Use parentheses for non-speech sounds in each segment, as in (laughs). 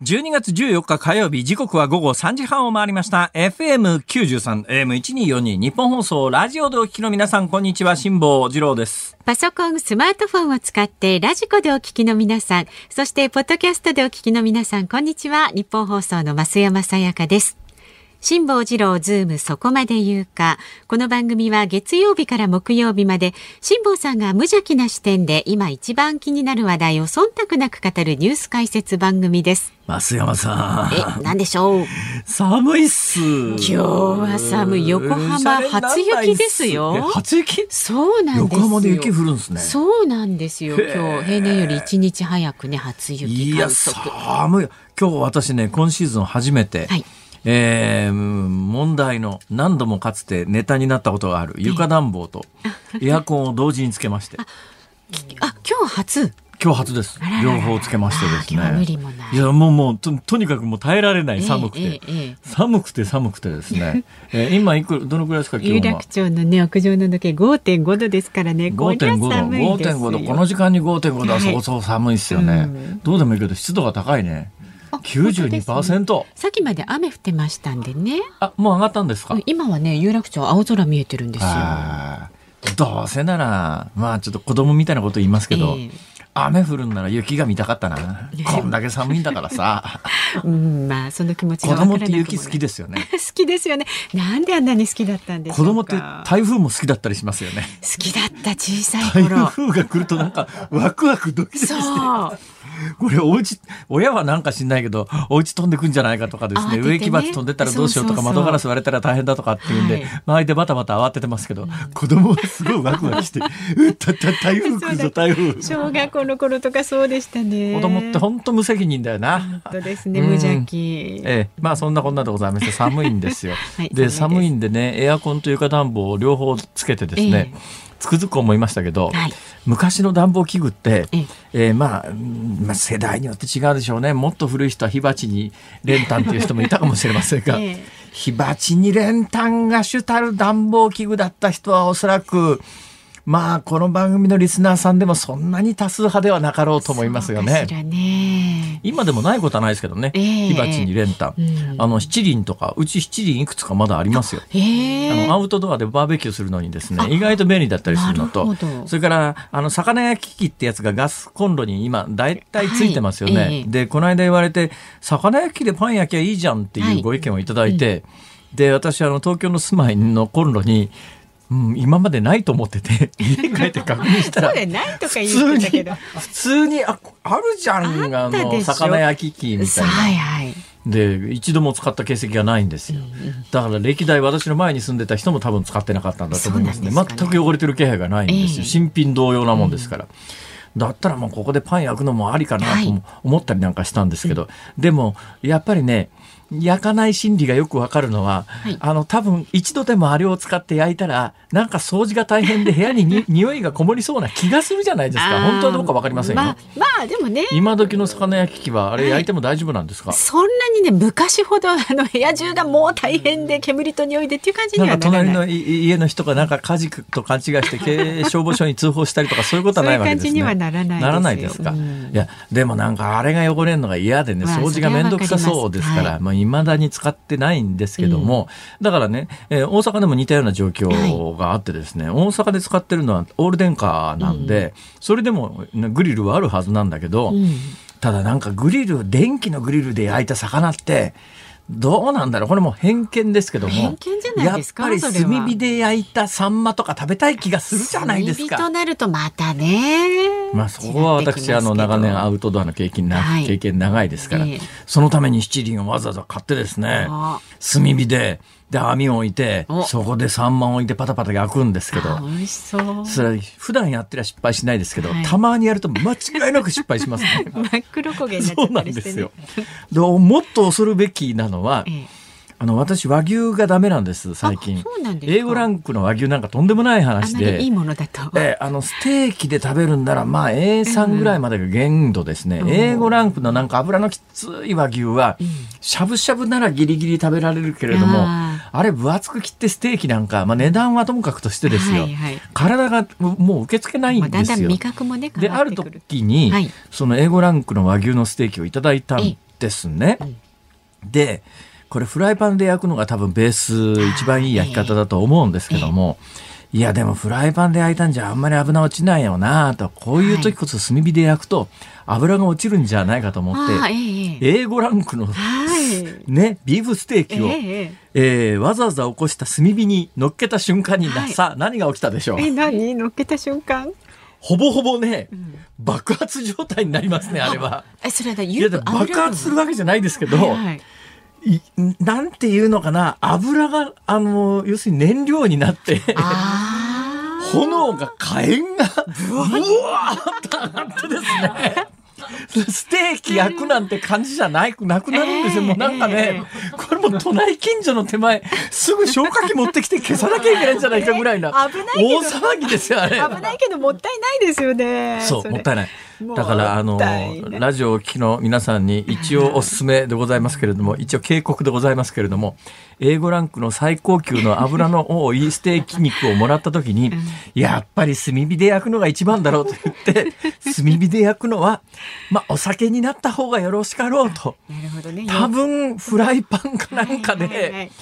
12月14日火曜日、時刻は午後3時半を回りました。FM93、AM1242、ニッポン放送、ラジオでお聞きの皆さん、こんにちは、辛坊治郎です。パソコン、スマートフォンを使ってラジコでお聞きの皆さん、そしてポッドキャストでお聞きの皆さん、こんにちは。ニッポン放送の増山さやかです。辛坊治郎ズームそこまで言うか。この番組は月曜日から木曜日まで、辛坊さんが無邪気な視点で今一番気になる話題を忖度なく語るニュース解説番組です。増山さえ、なんでしょう？ん。寒いっす。今今日は寒い。横浜初雪ですよ。初雪？そうなんですよ。横浜で雪降るんですね。そうなんですよ。今日平年より一日早くね初雪いや。寒い。今日私ね、今シーズン初めて、はいえー問題の何度もかつてネタになったことがある床暖房とエアコンを同時につけまして、あ今日初？今日初です。両方つけましてですね。い。やもうもうととにかくもう耐えられない。寒くて、ええええ。寒くて寒くてですね、(laughs) えー今いくどのくらいですか有今日は？楽町のね屋上の時計5.5度ですからね。こりゃ5.5度寒いですよ。5.5度この時間に5.5度はそうそう寒いですよね、うん。どうでもいいけど湿度が高いねあ本当ですね92%さっきまで雨降ってましたんでね。あもう上がったんですか、今はね有楽町青空見えてるんですよ。どうせならまあちょっと子供みたいなこと言いますけど、え雨降るんなら雪が見たかったなこんだけ寒いんだからさ (laughs) うんまあその気持ち子供って雪好きですよね (laughs) 好きですよね。なんであんなに好きだったんでしょうか。子供って台風も好きだったりしますよね好きだった小さい台頃。風が来るとなんかワクワクドキドキしてそう。(laughs) これお家親はなんか知んないけどお家飛んでくんじゃないかとかですねね植木鉢飛んでたらどうしようとか窓ガラス割れたら大変だとかっていうんで、はい。周りでバタバタ慌ててますけど、子供はすごいワクワクして「(laughs) うったった台風来るぞ台風」小学校の頃とかそうでしたね。子供って本当無責任だよな。本当ですね、うん無邪気。ええ、まあそんなこんなでございまして寒いんですよ。(laughs) はいで寒いんでねエアコンと床暖房を両方つけてですね、つくづく思いましたけど、はい。昔の暖房器具って、ええ。えーまあ、うんまあ世代によって違うでしょうね。もっと古い人は火鉢に練炭っていう人もいたかもしれませんが、(laughs) ええ。火鉢に練炭が主たる暖房器具だった人はおそらくまあこの番組のリスナーさんでもそんなに多数派ではなかろうと思いますよね。ね。今でもないことはないですけどね、ええ。火鉢に練炭、うん。あの七輪とかうち七輪いくつかまだありますよ。へえ。あのアウトドアでバーベキューするのにですね意外と便利だったりするのと。それからあの魚焼き器ってやつがガスコンロに今大体ついてますよね、はいええ。でこの間言われて魚焼き器でパン焼きゃいいじゃんっていうご意見をいただいて、で私あの東京の住まいのコンロにうん、今までないと思ってて (laughs) 家帰って確認したらそうでないとか言普通にってたけど。普通にああるじゃんあの魚焼き器みたいな。はいはい。で一度も使った形跡がないんですよ、だから歴代私の前に住んでた人も多分使ってなかったんだと思いますね。ね。全く汚れてる気配がないんですよ、ええ。新品同様なもんですから、だったらもうここでパン焼くのもありかなとも思ったりなんかしたんですけど、でもやっぱりね焼かない心理がよくわかるのは、い。あの多分一度でもあれを使って焼いたらなんか掃除が大変で部屋にに (laughs) 匂いがこもりそうな気がするじゃないですか。本当はどうかわかりませんよ、まあ、まあでもね。今時の魚焼き器はあれ焼いても大丈夫なんですか、そんなにね昔ほどあの部屋中がもう大変で煙と匂いでっていう感じにはならない。隣のい家の人がなんか火事と勘違いして (laughs) 消防署に通報したりとかそういうことはないわけですね。そういう感じにはならないですよ。ならないですか？うん。いやでもなんかあれが汚れるのが嫌でねまあ掃除が面倒くさそうですから、まあ未だに使ってないんですけども、だからね、えー大阪でも似たような状況があってですね、大阪で使ってるのはオール電化なんで、それでもねグリルはあるはずなんだけど。うん。ただなんかグリル電気のグリルで焼いた魚ってどうなんだろう。これも偏見ですけども。偏見じゃないですかやっぱり炭火で焼いたサンマとか食べたい気がするじゃないですか。炭火となるとまたね。まあそこは私あの長年アウトドアの経験な、はい。経験長いですから、ええ。そのために七輪をわざわざ買ってですねあ。炭火でで網を置いてお。そこでサンマを置いてパタパタ焼くんですけど。あ美味しそう。それ普段やってりゃ失敗しないですけど、はい。たまにやると間違いなく失敗しますね。(laughs) 真っ黒焦げになっちゃそうなったりしてね。んですよ。。でもっと恐るべきなのは、ええ。あの私和牛がダメなんです最近。あそうなんですか。A5 ランクの和牛なんかとんでもないあ話でいいものだと。えあのステーキで食べるんならまあ A3 ぐらいまでが限度ですね、うん。A5 ランクのなんか油のきつい和牛はしゃぶしゃぶならギリギリ食べられるけれどもああれ分厚く切ってステーキなんか、まあ、値段はともかくとしてですよ、はいはい体がもう受け付けないまあ、だんだんんですよ。味覚もねである。時に、はいその A5 ランクの和牛のステーキをいただいたんですね。で、これフライパンで焼くのが多分ベース一番いい焼き方だと思うんですけども、いやでもフライパンで焼いたんじゃあんまり油落ちないよなとこういう時こそ炭火で焼くと油が落ちるんじゃないかと思って、あーええ A5 ランクの、はい。ね、ビーフステーキを、えええーわざわざ起こした炭火に乗っけた瞬間に、はいさあ何が起きたでしょう？え、何乗っけた瞬間？ほぼほぼね、爆発状態になりますねあれは。え、それだ、いやでも爆発するわけじゃないですけど、はい。いなんていうのかな油があの要するに燃料になってあ炎が火炎がブワーッと上がってですねステーキ焼くなんて感じじゃないなくなるんですよ、ええもうなんかね、これもう隣近所の手前すぐ消火器持ってきて消さなきゃいけないんじゃないかぐらいな、え危ないけど大騒ぎですよあれ。あ。危ないけど、もったいないですよね。そう、もったいない。だから、あのラジオをお聞きの皆さんに一応おすすめでございますけれども、(laughs) 一応警告でございますけれども、A5 ランクの最高級の油の多いステーキ肉をもらった時に、やっぱり炭火で焼くのが一番だろうと言って、(laughs) 炭火で焼くのは、まあ、お酒になった方がよろしかろうと。なるほどね。多分、フライパンかなんかでい、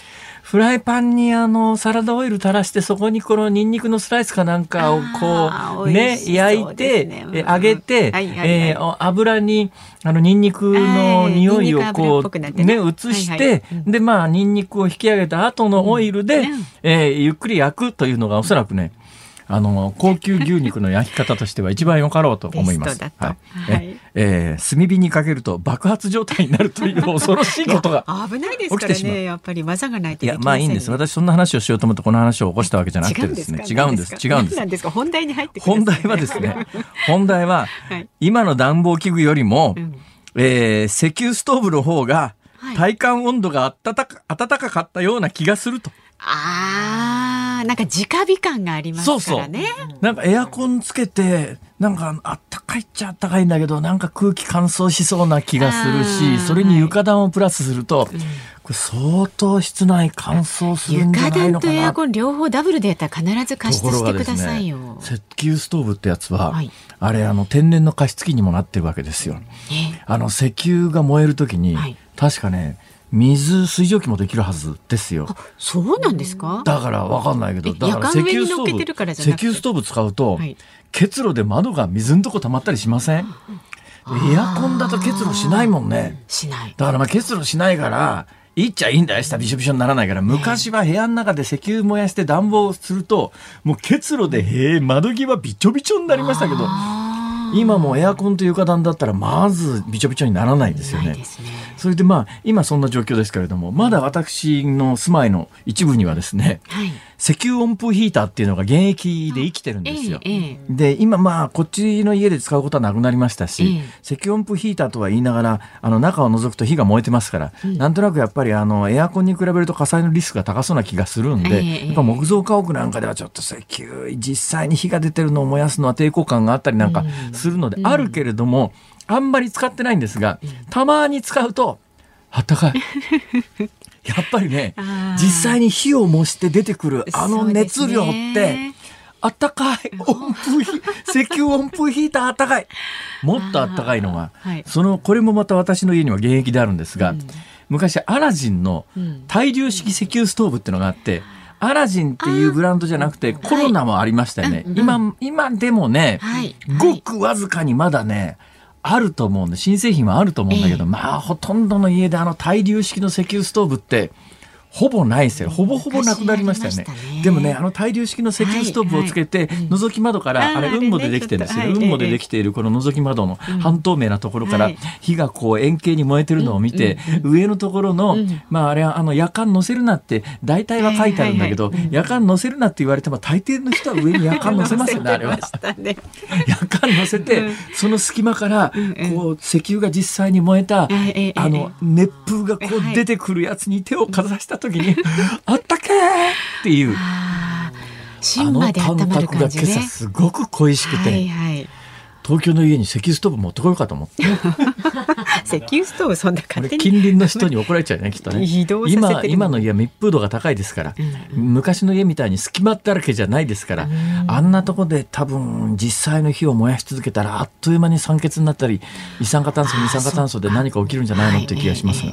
フライパンにあのサラダオイル垂らしてそこにこのニンニクのスライスかなんかをこうね焼いてねえ揚げてはいはいはい。えーお油にあのニンニクの匂いをこうね。移しはいはい。てでまあニンニクを引き上げた後のオイルでうん。えーゆっくり焼くというのがおそらくねあの高級牛肉の焼き方としては一番よかろうと思います。はい。はい。えー炭火にかけると爆発状態になるという恐ろしいことが (laughs) 危ないですからね。やっぱり技がないといやまあいいんです。私そんな話をしようと思ってこの話を起こしたわけじゃなくてですね。違うんです。違うんです。本題に入って本題はですね本題ははい。今の暖房器具よりも、うん。えー石油ストーブの方がはい。体感温度が暖か暖かかったような気がすると。あーなんか直火感がありますからね。なんかエアコンつけて、なんかあったかいっちゃあったかいんだけど、なんか空気乾燥しそうな気がするあし、ーそれに床暖をプラスすると、これ相当室内乾燥するんじゃ床ないのかな。暖とエアコン両方ダブルでやったら必ず加湿してくださいよ。石油ストーブってやつは、はい。あれあの天然の加湿器にもなってるわけですよ。ねあの石油が燃えるときに、はい。確かね水水蒸気もできるはずですよ。あそうなんですか？だからわかんないけど、えだから石油ストーブ、石油ストーブ使うと、はい結露で窓が水のとこ溜まったりしません？エアコンだと結露しないもんね。しない。だからまあ結露しないから、いいっちゃいいんだよ。下びしょびしょにならないから。昔は部屋の中で石油燃やして暖房すると、もう結露で、へえ、窓際びちょびちょになりましたけど、今もうエアコンと床暖だったら、まずびちょびちょにならないですよねね。それでまあ、今そんな状況ですけれども、まだ私の住まいの一部にはですね、はい。石油温風ヒーターっていうのが現役で生きてるんですよ。で、今まあ、こっちの家で使うことはなくなりましたし、ええ。石油温風ヒーターとは言いながら、あの、中を覗くと火が燃えてますから、なんとなくやっぱりあの、エアコンに比べると火災のリスクが高そうな気がするんで、ええやっぱ木造家屋なんかではちょっと石油、実際に火が出てるのを燃やすのは抵抗感があったりなんかするので、あるけれども、あんまり使ってないんですが、たまに使うと、あったかい。(laughs) やっぱりね実際に火を模して出てくるあの熱量ってね、あったかい温風ヒ石油温風ヒーターあったかい。(laughs) もっとあったかいのが、はい。そのこれもまた私の家には現役であるんですが、昔アラジンのうん。対流式石油ストーブっていうのがあって、アラジンっていうブランドじゃなくてコロナもありましたよね、うんうん。今今でもね、はい。ごくわずかにまだねあると思うんで新製品はあると思うんだけど、ええ。まあほとんどの家であの対流式の石油ストーブってほぼないですよ。ほぼほぼなくなりましたよね。ね。でもねあの対流式の石油ストーブをつけて、はいはい覗き窓から、あれ雲母でできてるんですよ、はい雲母でできているこの覗き窓の半透明なところから、はい。火がこう円形に燃えてるのを見て、上のところの、うん。まああれはあの夜間乗せるなって大体は書いてあるんだけど、はいはいはい夜間乗せるなって言われても大抵の人は上に夜間乗せますよねあれは乗。(laughs) せてましたね。夜間乗せて、うん。その隙間から、うんこう石油が実際に燃えた、ええあの熱風がこはい。う出てくるやつに手をかざした時に、(laughs) あったけー。っていう。芯の感まで温まる覚が感じね。今朝すごく恋しくて、はいはい。東京の家に石油ストーブ持ってこようかと思って。(laughs) 石油ストーブそんな勝手に。近隣の人に怒られちゃうねきっとね。(laughs) 今今の家は密封度が高いですから、うんうん、昔の家みたいに隙間だらけじゃないですから、あんなとこで多分実際の火を燃やし続けたらあっという間に酸欠になったり一酸化炭素二酸化炭素で何か起きるんじゃないのって気がしますが。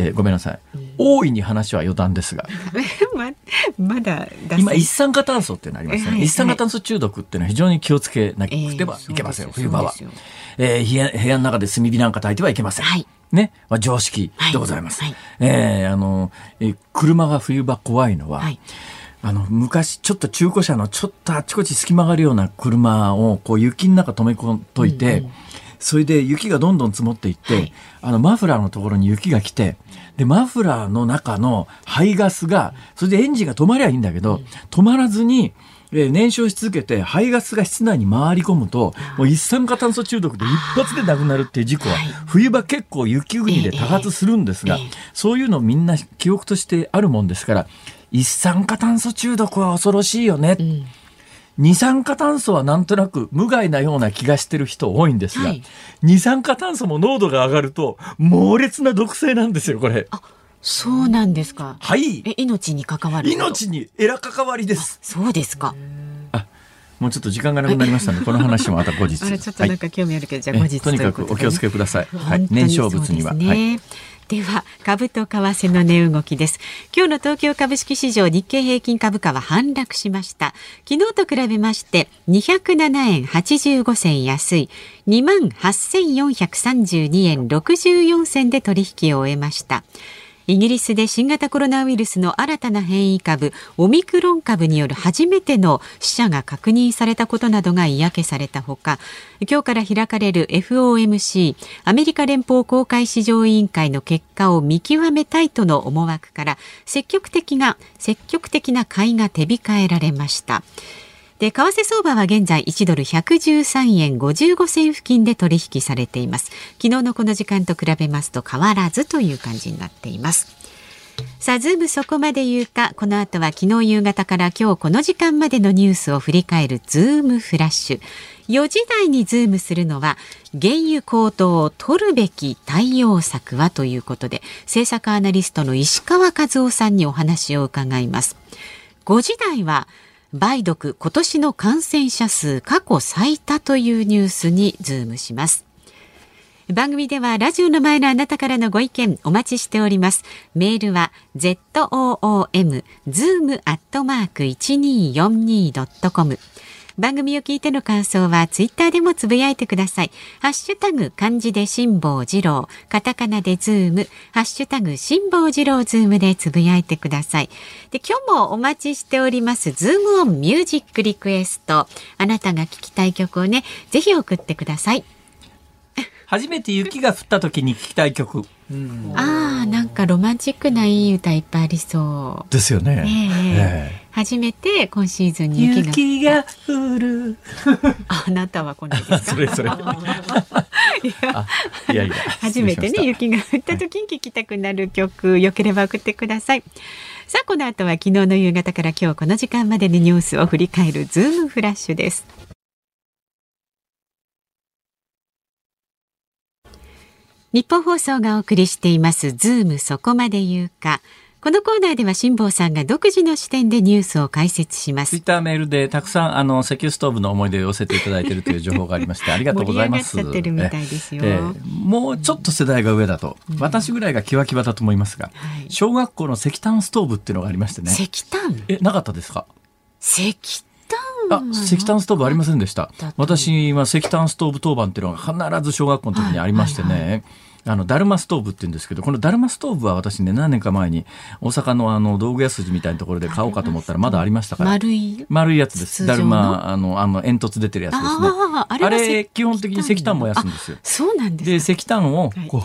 えー、ごめんなさい、大いに話は余談ですが。(laughs) ままだ今一酸化炭素っていうのありますね、はい、一酸化炭素中毒っていうのは非常に気をつけなくてはいけません、えー、冬場は、えー、部屋部屋の中で炭火なんか焚いてはいけません、はい、ね、まあ、常識でございます、はい、えー、あの、えー、車が冬場怖いのは、はい。あの、昔、ちょっと中古車のちょっとあちこち隙間があるような車を、こう、雪の中止め込んといて、うんうんそれで雪がどんどん積もっていって、はい、あのマフラーのところに雪が来てでマフラーの中の排ガスがそれでエンジンが止まりゃいいんだけど、止まらずに燃焼し続けて排ガスが室内に回り込むともう一酸化炭素中毒で一発で亡くなるっていう事故は冬場結構雪国で多発するんですがそういうのみんな記憶としてあるもんですから一酸化炭素中毒は恐ろしいよね。うん二酸化炭素はなんとなく無害なような気がしてる人多いんですが、はい、二酸化炭素も濃度が上がると猛烈な毒性なんですよこれ。あそうなんですか。はい。え命に関わる。命にえら関わりです。そうですか。あもうちょっと時間がなくなりましたので、(laughs) この話もまた後日。あれちょっとなんか興味あるけど、はい、じゃあ後日とにかくお気をつけください。はい、燃焼物には。ね、はいでは株と為替の値動きです。今日の東京株式市場日経平均株価は反落しました。昨日と比べまして207円85銭安い。2万8432円64銭で取引を終えました。イギリスで新型コロナウイルスの新たな変異株オミクロン株による初めての死者が確認されたことなどが嫌気されたほか今日から開かれる FOMC アメリカ連邦公開市場委員会の結果を見極めたいとの思惑から積極的な積極的な買いが手控えられました。で、為替相場は現在1ドル113円55銭付近で取引されています。昨日のこの時間と比べますと変わらずという感じになっています。さあ、ズームそこまで言うか、この後は昨日夕方から今日この時間までのニュースを振り返るズームフラッシュ。4時台にズームするのは原油高騰を取るべき対応策はということで政策アナリストの石川和男さんにお話を伺います5時台は梅毒今年の感染者数過去最多というニュースにズームします。番組ではラジオの前のあなたからのご意見お待ちしております。メールは zoom zoom アットマーク 1242.com 番組を聞いての感想はツイッターでもつぶやいてください。ハッシュタグ漢字で辛坊治郎、カタカナでズーム、ハッシュタグ辛坊治郎ズームでつぶやいてください。で、今日もお待ちしておりますズームオンミュージックリクエスト。あなたが聞きたい曲をね、ぜひ送ってください。初めて雪が降った時に聞きたい曲。うん、ああ、なんかロマンチックないい歌いっぱいありそう。ですよね。えー、初めて今シーズンに雪が降る。(laughs) あなたは来ないですか？(laughs) それそれ。(laughs) いやいや。初めてね雪が降った時に聞きたくなる曲、よければ送ってください。さあこの後は昨日の夕方から今日この時間までのニュースを振り返るズームフラッシュです。ニッポン放送がお送りしていますズームそこまで言うかこのコーナーでは辛坊さんが独自の視点でニュースを解説します。ツイッターメールでたくさんあの石油ストーブの思い出を寄せていただいているという情報がありまして (laughs) ありがとうございます。盛り上がっちゃってるみたいですよ。えー、もうちょっと世代が上だと、うん、私ぐらいがキワキワだと思いますが、はい、小学校の石炭ストーブっていうのがありましてね。石炭？えなかったですか？石あ石炭ストーブありませんでした。私は石炭ストーブ当番っていうのが必ず小学校の時にありましてね。はいはいはいあの、ダルマストーブって言うんですけど、このダルマストーブは私ね、何年か前に大阪のあの、道具屋筋みたいなところで買おうかと思ったらまだありましたから。丸い丸いやつです。ダルマ、あの、あの、煙突出てるやつですね。ああれ基本的に石炭燃やすんですよ。そうなんですで、石炭を、こ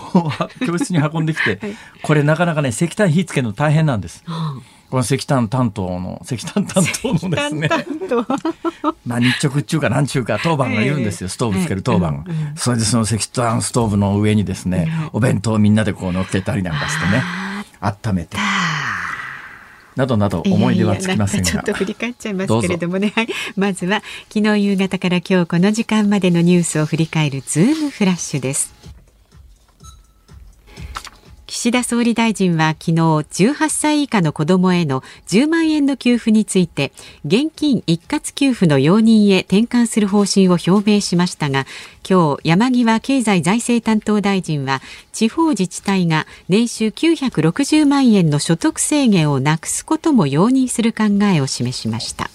う、(laughs) 教室に運んできて、これなかなかね、石炭火つけるの大変なんです。この石炭担当の、石炭担当のですね。まあ日直っちゅうか何ちゅうか当番がいるんですよ、ストーブつける当番が。それでその石炭ストーブの上にですね、お弁当をみんなでこう乗っけたりなんかしてね、温めて。などなど思い出はつきませんが。ちょっと振り返っちゃいますけれどもね、はい、まずは昨日夕方から今日この時間までのニュースを振り返るズームフラッシュです岸田総理大臣は昨日18歳以下の子どもへの10万円の給付について現金一括給付の容認へ転換する方針を表明しましたが今日山際経済財政担当大臣は地方自治体が年収960万円の所得制限をなくすことも容認する考えを示しました。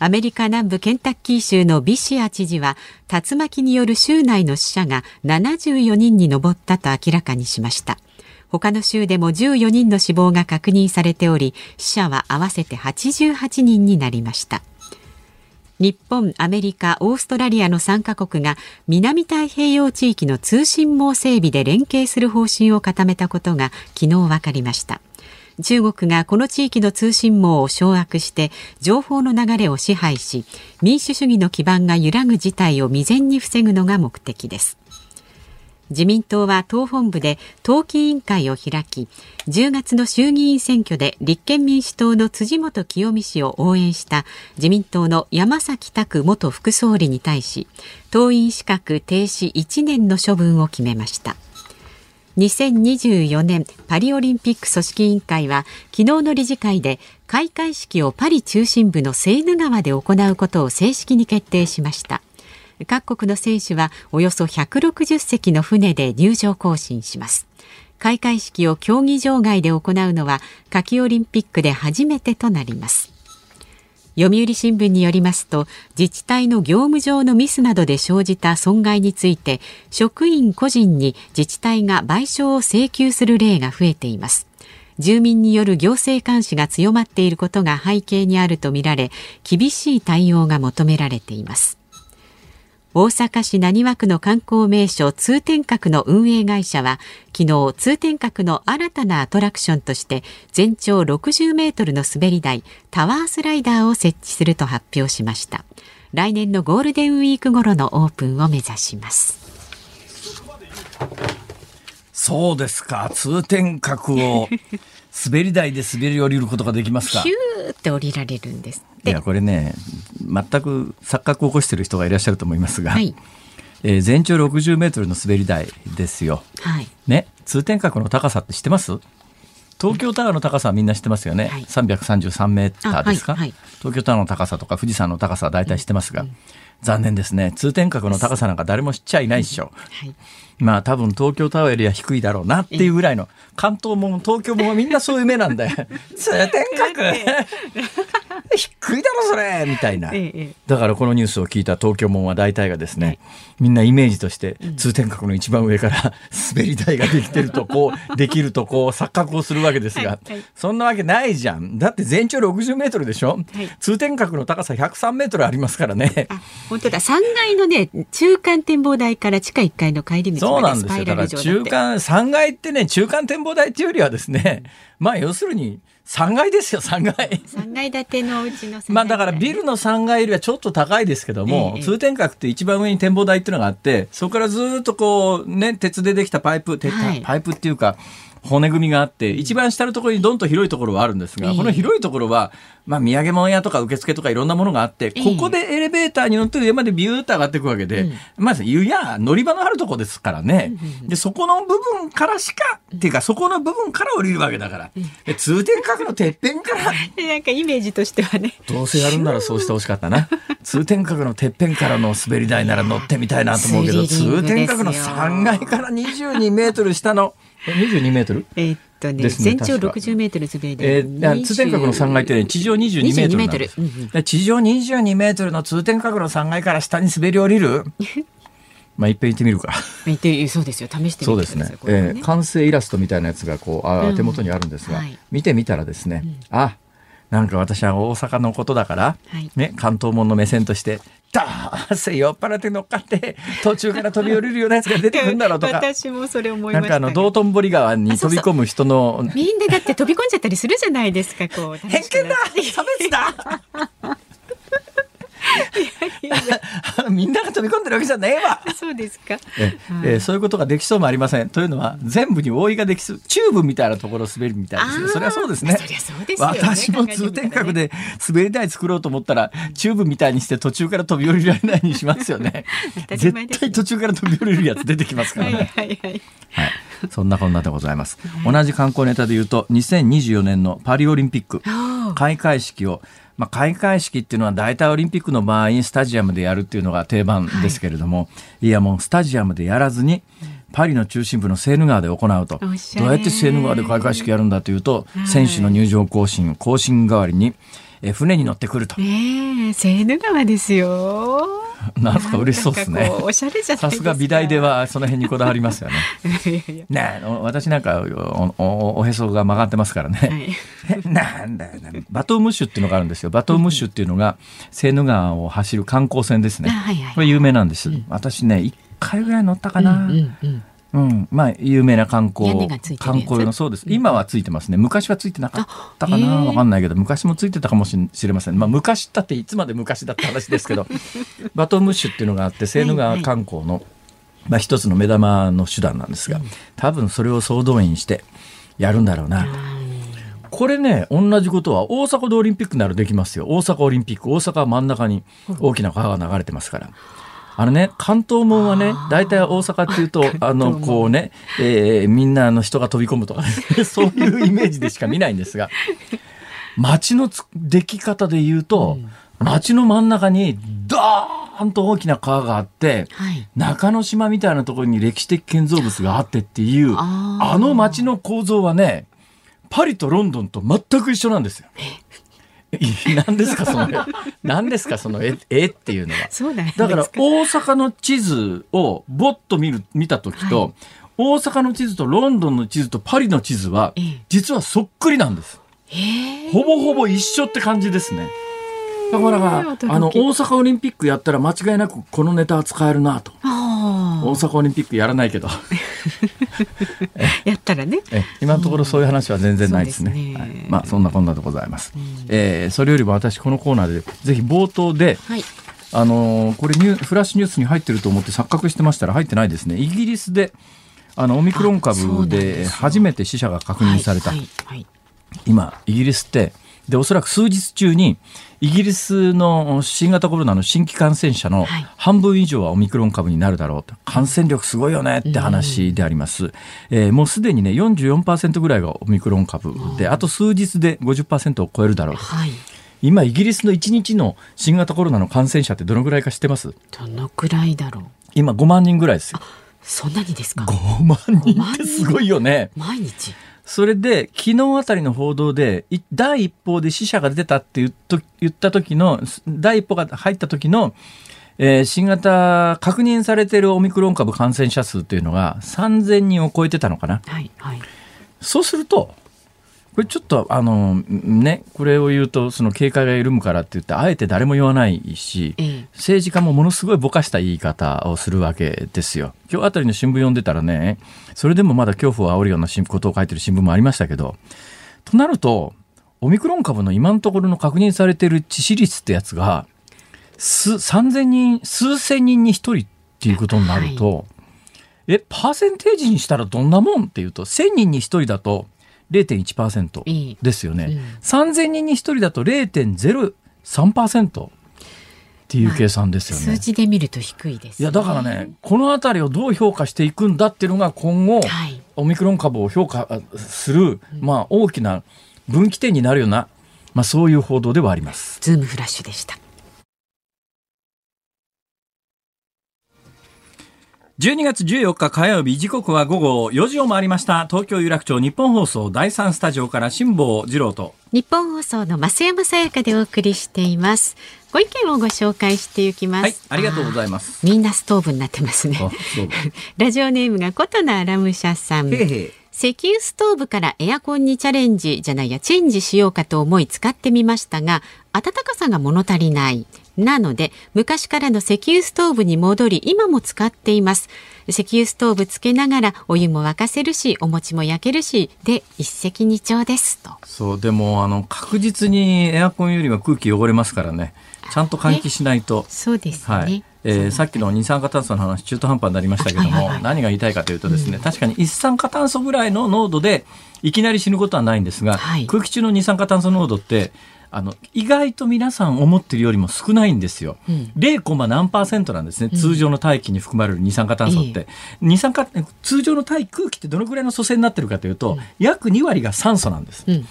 アメリカ南部ケンタッキー州のビシア知事は竜巻による州内の死者が74人に上ったと明らかにしました。他の州でも14人の死亡が確認されており死者は合わせて88人になりました。日本、アメリカ、オーストラリアの3カ国が南太平洋地域の通信網整備で連携する方針を固めたことが昨日分かりました。中国がこの地域の通信網を掌握して情報の流れを支配し民主主義の基盤が揺らぐ事態を未然に防ぐのが目的です。自民党は党本部で党紀委員会を開き10月の衆議院選挙で立憲民主党の辻元清美氏を応援した自民党の山崎拓元副総理に対し党員資格停止1年の処分を決めました。2024年パリオリンピック組織委員会は昨日の理事会で開会式をパリ中心部のセーヌ川で行うことを正式に決定しました。各国の選手はおよそ160隻の船で入場行進します。開会式を競技場外で行うのは夏季オリンピックで初めてとなります。読売新聞によりますと自治体の業務上のミスなどで生じた損害について職員個人に自治体が賠償を請求する例が増えています。住民による行政監視が強まっていることが背景にあるとみられ厳しい対応が求められています。大阪市浪速区の観光名所通天閣の運営会社は昨日通天閣の新たなアトラクションとして全長60メートルの滑り台タワースライダーを設置すると発表しました。来年のゴールデンウィーク頃のオープンを目指します。そうですか。通天閣を滑り台で滑り降りることができますか？ヒューって降りられるんです。いやこれね全く錯覚を起こしている人がいらっしゃると思いますが、はい、えー、全長60メートルの滑り台ですよ。はい、ね？通天閣の高さって知ってます？東京タワーの高さはみんな知ってますよね、はい、333メーターですか、はいはい、東京タワーの高さとか富士山の高さは大体知ってますが、うん。うん、残念ですね。通天閣の高さなんか誰も知っちゃいないっしょ、はい、まあ多分東京タワーよりは低いだろうなっていうぐらいの。関東も東京もみんなそういう目なんだよ。(laughs) 通天閣低いだろそれみたいな、だからこのニュースを聞いた東京門は大体がですね、みんなイメージとして通天閣の一番上から (laughs) 滑り台ができてるとこうできるとこう錯覚をするわけですが、そんなわけないじゃん。だって全長60メートルでしょ、通天閣の高さ103メートルありますからね。本当だ。3階のね中間展望台から地下1階の帰り道そうなんですよ。だから中間3階ってね中間展望台っていうよりはですねまあ要するに3階ですよ、3階。(laughs) 3階建てのうちのまあだからビルの3階よりはちょっと高いですけども、ええ、通天閣って一番上に展望台っていうのがあって、そこからずっとこう、ね、鉄でできたパイプ、はい、パイプっていうか、骨組みがあって、一番下のところにどんと広いところはあるんですが、この広いところは、まあ、土産物屋とか受付とかいろんなものがあって、ここでエレベーターに乗って上までビューッと上がっていくわけで、まず、湯や乗り場のあるとこですからね。で、そこの部分からしか、っていうか、そこの部分から降りるわけだから。通天閣のてっぺんから。(laughs) なんかイメージとしてはね。どうせやるんならそうしてほしかったな。通天閣のてっぺんからの滑り台なら乗ってみたいなと思うけど、通天閣の3階から22メートル下の、22メートル？えっとね、ね全長60メートル滑り台。えー、通天閣の3階ってね、地上22メートルなんです。22うん、地上22メートルの通天閣の3階から下に滑り降りる？(laughs) まあ、いっぺん行ってみるか。行ってそうですよ。試してそうですね。ね。えー、完成イラストみたいなやつがこうあ手元にあるんですが、うんはい、見てみたらですね、うん、あなんか私は大阪のことだから、はい、ね、関東門の目線としてダーッ酔っ払って乗っかって途中から飛び降りるようなやつが出てくるんだろうとか。(laughs) 私もそれ思いました、なんかあの道頓堀川に飛び込む人の。みんなだって飛び込んじゃったりするじゃないですかこう。偏見だ。差別だみんなが飛び込んでるわけじゃねえわ。そうですか。え、えー、そういうことができそうもありません。というのは全部に覆いができてチューブみたいなところを滑るみたいですね。それはそうですね。そりゃそうですよ、ね、私も通天閣で滑り台作ろうと思ったら、チューブみたいにして途中から飛び降りられないにしますよね。(laughs) 絶対途中から飛び降りるやつ出てきますからね。はいはいはい。はいそんなこんなでございます。同じ観光ネタで言うと、2024年のパリオリンピック、開会式を、まあ、開会式っていうのは大体オリンピックの場合にスタジアムでやるっていうのが定番ですけれども、はい、いやもうスタジアムでやらずに、パリの中心部のセーヌ川で行うと。どうやってセーヌ川で開会式やるんだというと、選手の入場行進、行進代わりに、え船に乗ってくると。えー、セーヌ川ですよ。(laughs) なんか嬉しそうですね。おしゃれじゃさすが美大ではその辺にこだわりますよね。(laughs) ね私なんかおおおへそが曲がってますからね。はい、なんだバトームッシュっていうのがあるんですよ。バトームッシュっていうのがセーヌ川を走る観光船ですね。これ有名なんです。私ね一回ぐらい乗ったかな。うん。うんうんうん、まあ有名な観光観光のそうです。今はついてますね。昔はついてなかったかな。わかんないけど昔もついてたかもしれません。まあ昔だっていつまで昔だった話ですけど (laughs) バトンムッシュっていうのがあってセーヌ川観光の、まあ、一つの目玉の手段なんですが多分それを総動員してやるんだろうな。これね同じことは大阪でオリンピックならできますよ。大阪オリンピック。大阪は真ん中に大きな川が流れてますから。あのね、関東門はね、大体大阪っていうと、あの、こうね、えー、みんなの人が飛び込むとか、ね、(laughs) そういうイメージでしか見ないんですが、街の出来方で言うと、街の真ん中にドーンと大きな川があって、はい、中之島みたいなところに歴史的建造物があってっていうあの街の構造はねパリとロンドンと全く一緒なんですよ。何ですかその何ですかその絵絵 (laughs) っていうのは。だから大阪の地図をぼっと見る見た時と、はい、大阪の地図とロンドンの地図とパリの地図は実はそっくりなんです、ほぼほぼ一緒って感じですねだからあの大阪オリンピックやったら間違いなくこのネタは使えるなと。大阪オリンピックやらないけど。(laughs) やったらね。今のところそういう話は全然ないですね。うん。すね。はい、まあそんなこんなでございます、うん、えー、それよりも私このコーナーでぜひ冒頭で、はい、あのー、これニュフラッシュニュースに入ってると思って錯覚してましたら入ってないですね。イギリスであのオミクロン株で初めて死者が確認された、はいはい、今イギリスってでおそらく数日中にイギリスの新型コロナの新規感染者の半分以上はオミクロン株になるだろうと。感染力すごいよねって話であります、えー、もうすでにね44%ぐらいがオミクロン株であと数日で50%を超えるだろうと。はい。今イギリスの1日の新型コロナの感染者ってどのぐらいか知ってます？どのくらいだろう？今5万人ぐらいですよ。そんなにですか？5万人ってすごいよね。毎日？それで、昨日あたりの報道で、第一報で死者が出たって言っと言った時の、第一報が入った時の、えー、新型確認されているオミクロン株感染者数というのが3000人を超えてたのかな。はいはい、そうすると、これちょっとあのねこれを言うとその警戒が緩むからって言ってあえて誰も言わないし、政治家もものすごいぼかした言い方をするわけですよ。今日あたりの新聞読んでたらねそれでもまだ恐怖を煽るようなことを書いてる新聞もありましたけどとなるとオミクロン株の今のところの確認されている致死率ってやつが数3000人数千人に1人っていうことになると、はい、えパーセンテージにしたらどんなもんっていうと1000人に1人だと0.1%ですよね。うん、3000人に1人だと0.03%っていう計算ですよね、まあ、数字で見ると低いです、ね、いやだからねこの辺りをどう評価していくんだっていうのが今後、はい、オミクロン株を評価する、まあ、大きな分岐点になるような、まあ、そういう報道ではあります。ズームフラッシュでした12月14日火曜日時刻は午後4時を回りました。東京有楽町日本放送第3スタジオから辛坊治郎と。日本放送の増山さやかでお送りしています。ご意見をご紹介していきます、はい、ありがとうございます。みんなストーブになってますね。(laughs) ラジオネームが琴名アラムシャさん。石油ストーブからエアコンにチャレンジじゃないやチェンジしようかと思い使ってみましたが暖かさが物足りないなので昔からの石油ストーブに戻り今も使っています。石油ストーブつけながらお湯も沸かせるしお餅も焼けるしで一石二鳥ですと。そうでもあの確実にエアコンよりは空気汚れますからね。ちゃんと換気しないと。そうですね、はい。えー、さっきの二酸化炭素の話中途半端になりましたけども、何が言いたいかというとですね、うん、確かに一酸化炭素ぐらいの濃度でいきなり死ぬことはないんですが、はい、空気中の二酸化炭素濃度ってあの意外と皆さん思ってるよりも少ないんですよ。うん 0. コマ何パーセントなんですね、通常の大気に含まれる二酸化炭素って、二酸化通常の大気空気ってどのくらいの組成になってるかというと、約2割が酸素なんです。うん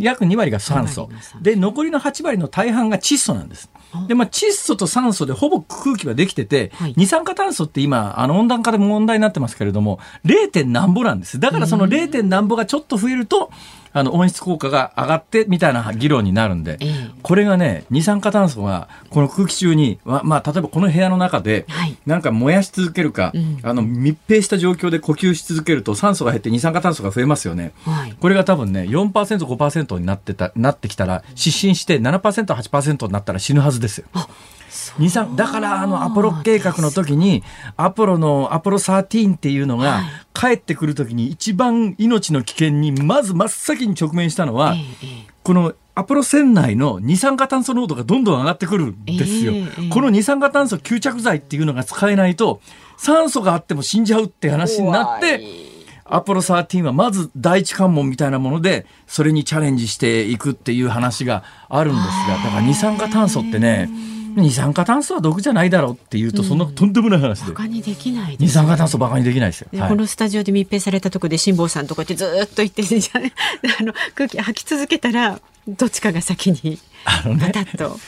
約2割が酸素2割が酸素で残りの8割の大半が窒素なんです。でまあ、窒素と酸素でほぼ空気はできてて、はい二酸化炭素って今あの温暖化でも問題になってますけれども 0. 点何ぼなんですだからその 0. 点何ぼがちょっと増えるとあの温室効果が上がってみたいな議論になるんで、ええこれがね二酸化炭素がこの空気中に、ままあ、例えばこの部屋の中で、はいなんか燃やし続けるか、うんあの密閉した状況で呼吸し続けると酸素が減って二酸化炭素が増えますよね。はいこれが多分ね、4%、5%になってた、なってきたら、失神して7%、8%になったら死ぬはずですよ。二酸だからあのアポロ計画の時にアポロのアポロ13っていうのが帰ってくる時に一番命の危険にまず真っ先に直面したのはええええ。このアポロ船内の二酸化炭素濃度がどんどん上がってくるんですよ。ええええ。この二酸化炭素吸着剤っていうのが使えないと酸素があっても死んじゃうって話になってアポロ13はまず第一関門みたいなものでそれにチャレンジしていくっていう話があるんですがだから二酸化炭素ってね二酸化炭素は毒じゃないだろうっていうとそんなとんでもない話で他にできないです二酸化炭素バカにできないですよ。このスタジオで密閉されたところで辛坊さんとこってずーっと言ってじゃあ (laughs) の空気吐き続けたらどっちかが先にあのねパタッと。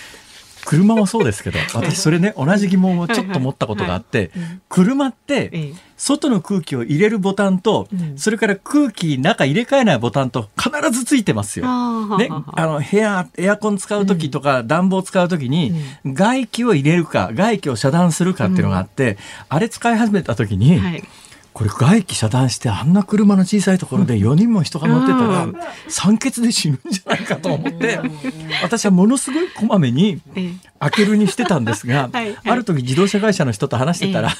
車もそうですけど (laughs) 私それね同じ疑問をちょっと持ったことがあって車ってええ。外の空気を入れるボタンと、うん。それから空気中入れ替えないボタンと必ずついてますよ。あね、あの部屋エアコン使う時とか暖房使う時に外気を入れるか外気を遮断するかっていうのがあって、あれ使い始めた時に、はいこれ外気遮断してあんな車の小さいところで4人も人が乗ってたら、うん。酸欠で死ぬんじゃないかと思って、私はものすごいこまめにええ開けるにしてたんですが、(laughs) はいはいある時自動車会社の人と話してたら、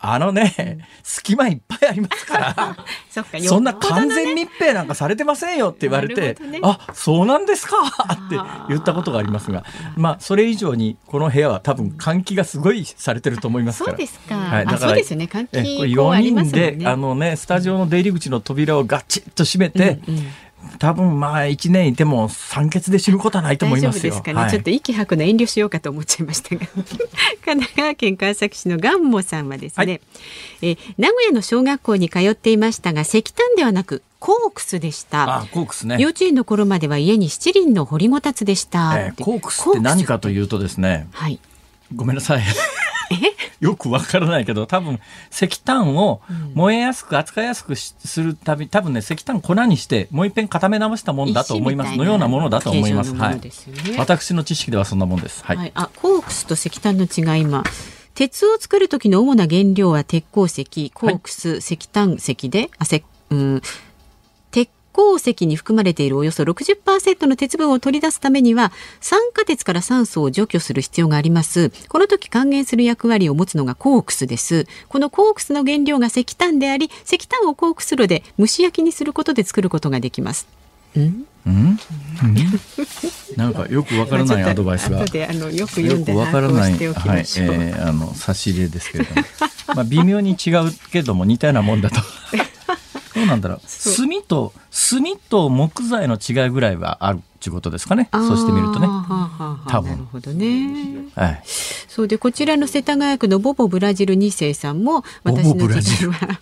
あのね、隙間いっぱいありますから、(laughs) そっかそんな完全密閉なんかされてませんよって言われて、ねあ、そうなんですか？って言ったことがありますが、まあ、それ以上にこの部屋は多分換気がすごいされてると思いますから。そうですか。はい、あそうですよね。換気口あり4ますもんね。人で、あのね、スタジオの出入り口の扉をガチッと閉めて、うんうん多分まあ1年いても酸欠で死ぬことはないと思いますよ。夫ですかね、はい。ちょっと息吐くの遠慮しようかと思っちゃいましたが。(laughs) 神奈川県川崎市のガンモさんはですね、はい。えー名古屋の小学校に通っていましたが石炭ではなくコークスでした。あ、コークスね。幼稚園の頃までは家に七輪の掘りごたつでした、えーコークスって何かというとですね、はい。ごめんなさい。(laughs) よくわからないけど、多分石炭を燃えやすく扱いやすくしするたび、多分ね、石炭粉にして、もう一遍固め直したものだと思います。のようなものだと思います。形状のものはい。私の知識ではそんなもんです。はい。はい、あコークスと石炭の違い今鉄を作る時の主な原料は鉄鉱石コークス、石炭石であせ、うん、鉄鉱石に含まれているおよそ60%の鉄分を取り出すためには酸化鉄から酸素を除去する必要があります。この時還元する役割を持つのがコークスです。このコークスの原料が石炭であり石炭をコークス炉で蒸し焼きにすることで作ることができます。ん？うん、うん、なんかよくわからないアドバイスが。後であのよく読んでわからない、把握をしておきはい、えーあの差し入れですけれども、まあ微妙に違うけども似たようなもんだと。(laughs) どうなんだろう。炭と炭と木材の違いぐらいはあるっていうことですかね。そうしてみるとね。はあはあはあ多分なるほどね。はい。そうでこちらの世田谷区のボボブラジル2世さんも私の時代は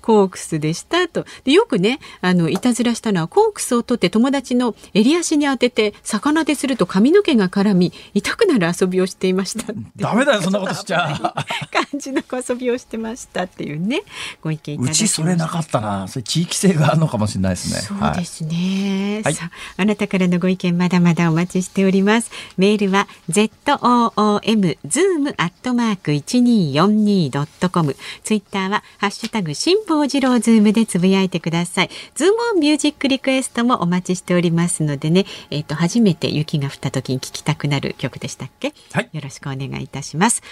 コークスでしたとでよくねあのいたずらしたのはコークスを取って友達の襟足に当てて逆立てすると髪の毛が絡み痛くなる遊びをしていましたダメだよそんなことしちゃ。(laughs) 感じの遊びをしてましたっていうねご意見いただきましたうちそれなかったな。それ地域性があるのかもしれないですね。そうですね、はいさああなたからのご意見まだまだお待ちしております。メールは z o o m zoom アットマーク一二四二ドットコム。ツイッターはハッシュタグ辛坊治郎ズームでつぶやいてください。ズームオンミュージックリクエストもお待ちしておりますのでね。えっ、と初めて雪が降った時に聴きたくなる曲でしたっけ？はい。よろしくお願いいたします。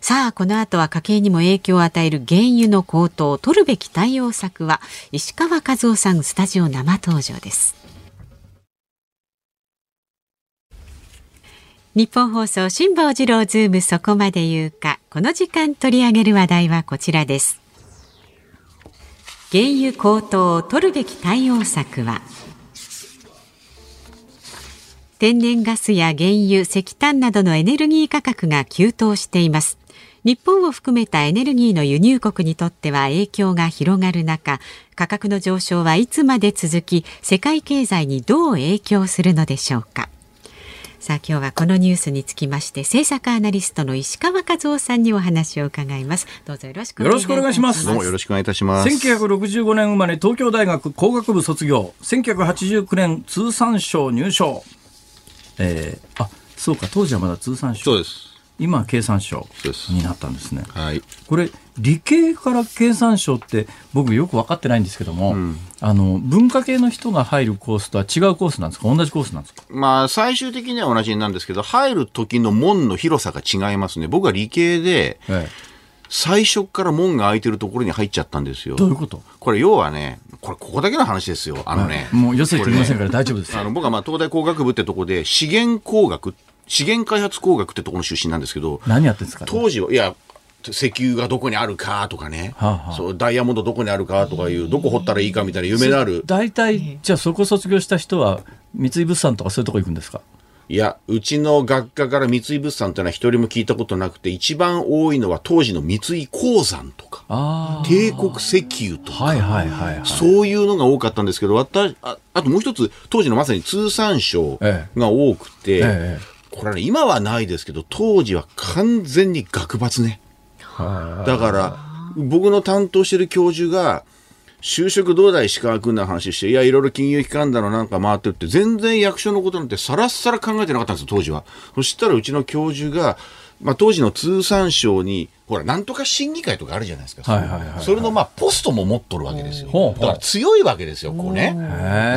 さあこの後は家計にも影響を与える原油の高騰。を取るべき対応策は石川和男さんスタジオ生登場ですニッポン放送辛坊治郎ズームそこまで言うかこの時間取り上げる話題はこちらです原油高騰を取るべき対応策は？天然ガスや原油、石炭などのエネルギー価格が急騰しています。日本を含めたエネルギーの輸入国にとっては影響が広がる中、価格の上昇はいつまで続き、世界経済にどう影響するのでしょうか？さあ今日はこのニュースにつきまして政策アナリストの石川和夫さんにお話を伺います。どうぞよろしくお願いします。どうもよろしくお願いいたします。1965年生まれ東京大学工学部卒業。1989年通産省入省えー、あそうか当時はまだ通産省そうです。今経産省になったんですね。はい、これ理系から経産省って僕よく分かってないんですけども、うん、あの文化系の人が入るコースとは違うコースなんですか？同じコースなんですか？まあ最終的には同じなんですけど入る時の門の広さが違いますね。僕は理系で、ええ、最初から門が開いてるところに入っちゃったんですよ。どういうこと？これ要はねこれここだけの話ですよ。あのね、はい、もうよせてませんから大丈夫です、あの僕はまあ東大工学部ってとこで資源工学資源開発工学ってところの出身なんですけど何やってんですか、ね、当時はいや石油がどこにあるかとかね、はあはあ、そうダイヤモンドどこにあるかとかいうどこ掘ったらいいかみたいな夢のある。大体じゃあそこ卒業した人は三井物産とかそういうとこ行くんですか？いや、うちの学科から三井物産ってのは一人も聞いたことなくて、一番多いのは当時の三井鉱山とか、帝国石油とか、はいはいはいはい、そういうのが多かったんですけど、ああともう一つ、当時のまさに通産省が多くて、えええ。これはね、今はないですけど、当時は完全に学閥ね。だから、僕の担当してる教授が、就職どうだい石川君の話して、いや、いろいろ金融機関だのなんか回ってるって、全然役所のことなんてさらさら考えてなかったんですよ、当時は。そしたらうちの教授が、まあ、当時の通産省に、ほら、なんとか審議会とかあるじゃないですか。はいはいはいはい、それの、まあ、ポストも持っとるわけですよ。だから強いわけですよ、こうね。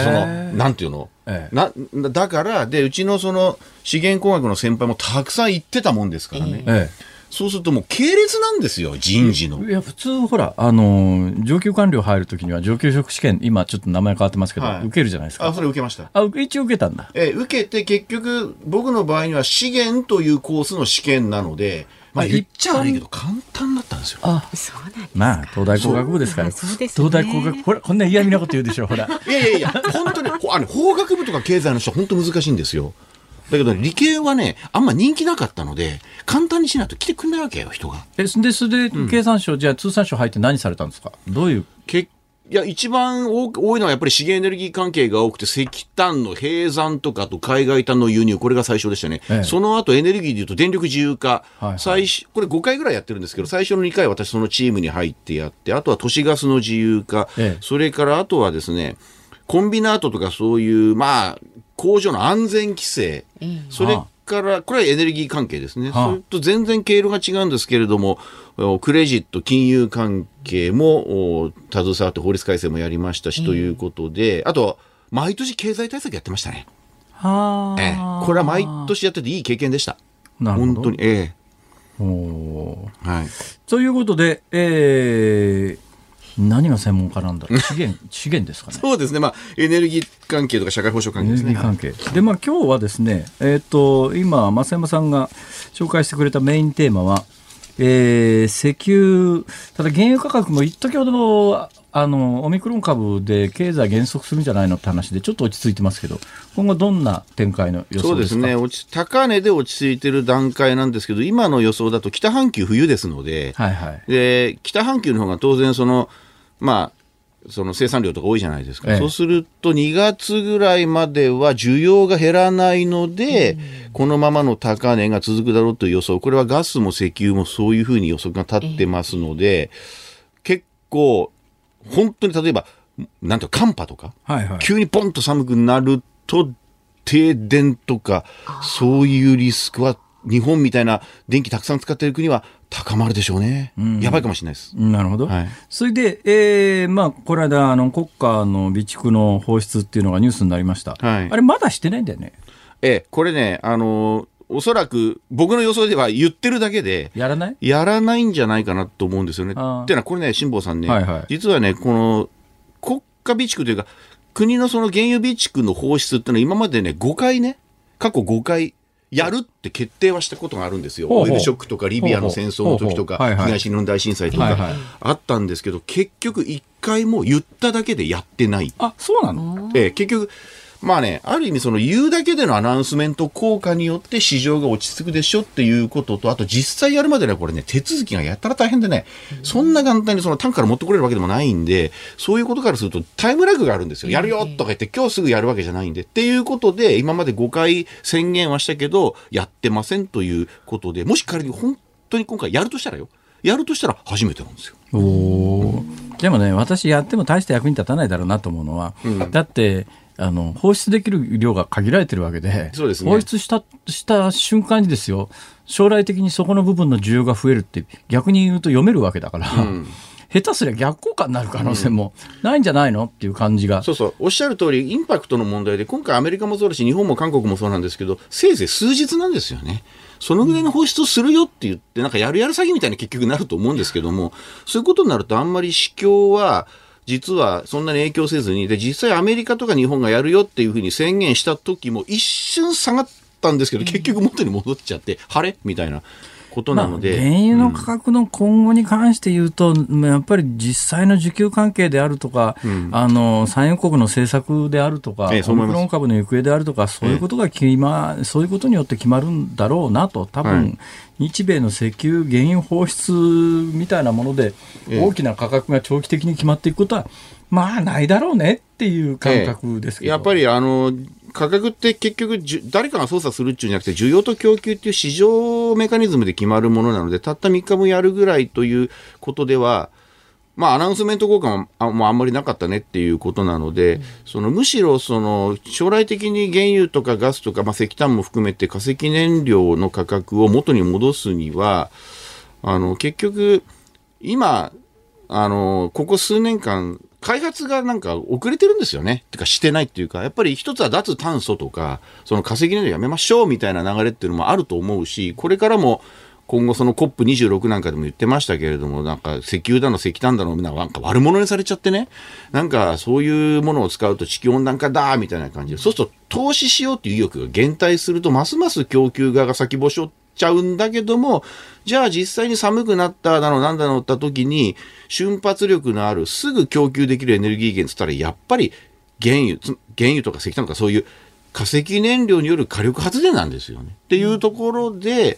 その、なんていうの、ええ、な、だから、で、うちのその、資源工学の先輩もたくさん行ってたもんですからね。ええそうするともう系列なんですよ、人事の。いや、普通、ほら、あの、上級官僚入るときには上級職試験、今ちょっと名前変わってますけど、はい、受けるじゃないですか。あ、それ受けました。あ、一応受けたんだ。え、受けて結局、僕の場合には資源というコースの試験なので、まあ言っちゃ悪いけど簡単だったんですよ。あ、そうなんですまあ、東大工学部ですから。そうです、ね、東大工学、ほら、こんな嫌味なこと言うでしょ、ほら。いやいやいや、本当に、あの、法学部とか経済の人は本当難しいんですよ。だけど、理系はね、あんま人気なかったので、簡単にしないと来てくれないわけよ、人が。え、で、それで、経産省、うん、じゃあ通産省入って何されたんですか？どういう？結いや、一番多いのはやっぱり資源エネルギー関係が多くて、石炭の閉山とかと海外炭の輸入、これが最初でしたね。ええ、その後エネルギーでいうと電力自由化、はい。はい、最初、これ5回ぐらいやってるんですけど、最初の2回私そのチームに入ってやって、あとは都市ガスの自由化、え、それからあとはですね、コンビナートとかそういう、まあ、工場の安全規制、それから、これはエネルギー関係ですね。それと全然経路が違うんですけれども、クレジット、金融関係も携わって法律改正もやりましたし、ということで、あと、毎年経済対策やってましたね。はええ、これは毎年やってていい経験でした。本当に。ええ。おはい。ということで、えー、何が専門家なんだろう？(laughs) 資源資源ですかね。そうですね、まあ、エネルギー関係とか社会保障関係ですね。関係。で、まあ、今日はですね、えーと、今、増山さんが紹介してくれたメインテーマは、えー、石油、ただ原油価格も一時ほどあのオミクロン株で経済減速するんじゃないのって話でちょっと落ち着いてますけど今後どんな展開の予想ですか？そうですね。高値で落ち着いてる段階なんですけど今の予想だと北半球冬ですので,、はいはい、で北半球の方が当然そのまあ、その生産量とか多いじゃないですか、ええ、そうすると2月ぐらいまでは需要が減らないので、このままの高値が続くだろうという予想、これはガスも石油もそういうふうに予測が立ってますので、結構、本当に例えば、なんていうか、寒波とか、はいはい、急にポンと寒くなると、停電とか、そういうリスクは日本みたいな電気たくさん使っている国は高まるでしょうね、うん、やばいかもしれないです。なるほど、はい、それで、えーまあ、この間あの、国家の備蓄の放出っていうのがニュースになりました、はい、あれ、まだしてないんだよね。ええ、これね、あのおそらく僕の予想では言ってるだけで、やらない？やらないんじゃないかなと思うんですよね。っていうのは、これね、辛坊さんね、はいはい、実はね、この国家備蓄というか、国のその原油備蓄の放出っていうのは、今までね、5回ね、過去5回やるって決定はしたことがあるんですよ。オイルショックとかリビアの戦争の時とか、東日本大震災とかあったんですけど、結局一回も言っただけでやってない。あ、そうなの？ええ、結局、まあね、ある意味その言うだけでのアナウンスメント効果によって市場が落ち着くでしょっていうことと、あと実際やるまでね、これね、手続きがやったら大変でね、そんな簡単にその単から持ってこれるわけでもないんで、そういうことからするとタイムラグがあるんですよ。やるよとか言って今日すぐやるわけじゃないんで。っていうことで、今まで5回宣言はしたけど、やってませんということで、もし仮に本当に今回やるとしたらよ、やるとしたら初めてなんですよ。おでもね、私やっても大して役に立たないだろうなと思うのは、うん、だって、あの放出できる量が限られてるわけで、そうですね、放出したした瞬間にですよ、将来的にそこの部分の需要が増えるって、逆に言うと読めるわけだから。うん。下手すりゃ逆効果になる可能性もないんじゃないのっていう感じが、そうそうおっしゃる通りインパクトの問題で今回アメリカもそうだし日本も韓国もそうなんですけどせいぜい数日なんですよね。そのぐらいの放出をするよって言って、なんかやるやる詐欺みたいに結局なると思うんですけども、そういうことになるとあんまり市況は、実はそんなに影響せずに、で、実際アメリカとか日本がやるよっていうふうに宣言した時も一瞬下がったんですけど、結局元に戻っちゃって、晴れ？みたいな。ことなので、まあ、原油の価格の今後に関して言うと、うん、やっぱり実際の需給関係であるとか、うん、あの産油国の政策であるとか、ええ、オミクロン株の行方であるとか、そういうことが決ま、え、そういうことによって決まるんだろうなと、多分、はい。日米の石油原油放出みたいなもので、大きな価格が長期的に決まっていくことは、まあないだろうねっていう感覚ですけど、やっぱりあの価格って結局誰かが操作するっていうんじゃなくて需要と供給っていう市場メカニズムで決まるものなのでたった3日もやるぐらいということではまあ、アナウンスメント効果もあもうあんまりなかったねっていうことなので、うん、そのむしろその将来的に原油とかガスとか、まあ、石炭も含めて化石燃料の価格を元に戻すにはあの結局今あのここ数年間開発がなんか遅れてるんですよね。てかしてないっていうか、やっぱり一つは脱炭素とか、その稼ぎ燃料やめましょうみたいな流れっていうのもあると思うし、これからも今後その COP26 なんかでも言ってましたけれども、なんか石油だの石炭だの、なんか悪者にされちゃってね、なんかそういうものを使うと地球温暖化だみたいな感じで、そうすると投資しようっていう意欲が減退すると、ますます供給側が先細っちゃうんだけども、じゃあ実際に寒くなっただのなんだのった時に、瞬発力のあるすぐ供給できるエネルギー源っつったら、やっぱり原油、原油とか石炭とかそういう化石燃料による火力発電なんですよね。っていうところで、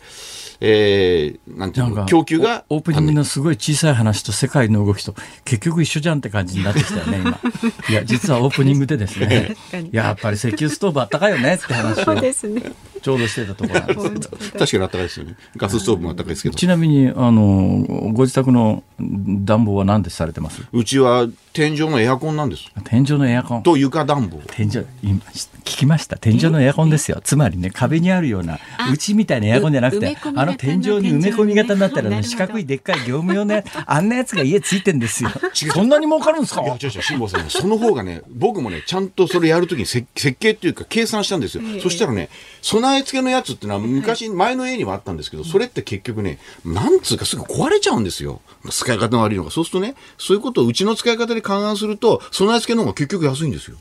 えー、なんていうの供給がオープニングのすごい小さい話と世界の動きと結局一緒じゃんって感じになってきたよね今 (laughs) いや実はオープニングでですねやっぱり石油ストーブあったかいよねって話をちょうどしてたところなんですけど (laughs) 確かにあったかいですよねガスストーブもあったかいですけどちなみにあのご自宅の暖房は何でされてます？うちは天井のエアコンなんです。天井のエアコン。と床暖房。天井、今、聞きました。天井のエアコンですよ。つまりね、壁にあるような、うちみたいなエアコンじゃなくて、あの天井に埋め込み型になったら、(laughs) 四角いでっかい業務用の、(laughs) あんなやつが家ついてんですよ。そんなに儲かるんですか？いや、違う違う、辛坊さん、その方がね、僕もね、ちゃんとそれやるときに設計っていうか計算したんですよ。そしたらね、備え付けのやつってのは昔、前の家にはあったんですけど、それって結局ね、なんつうかすぐ壊れちゃうんですよ。使い方の悪いのが。そうするとね、そういうことをうちの使い方で勘案すると、備え付けの方が結局安いんですよ。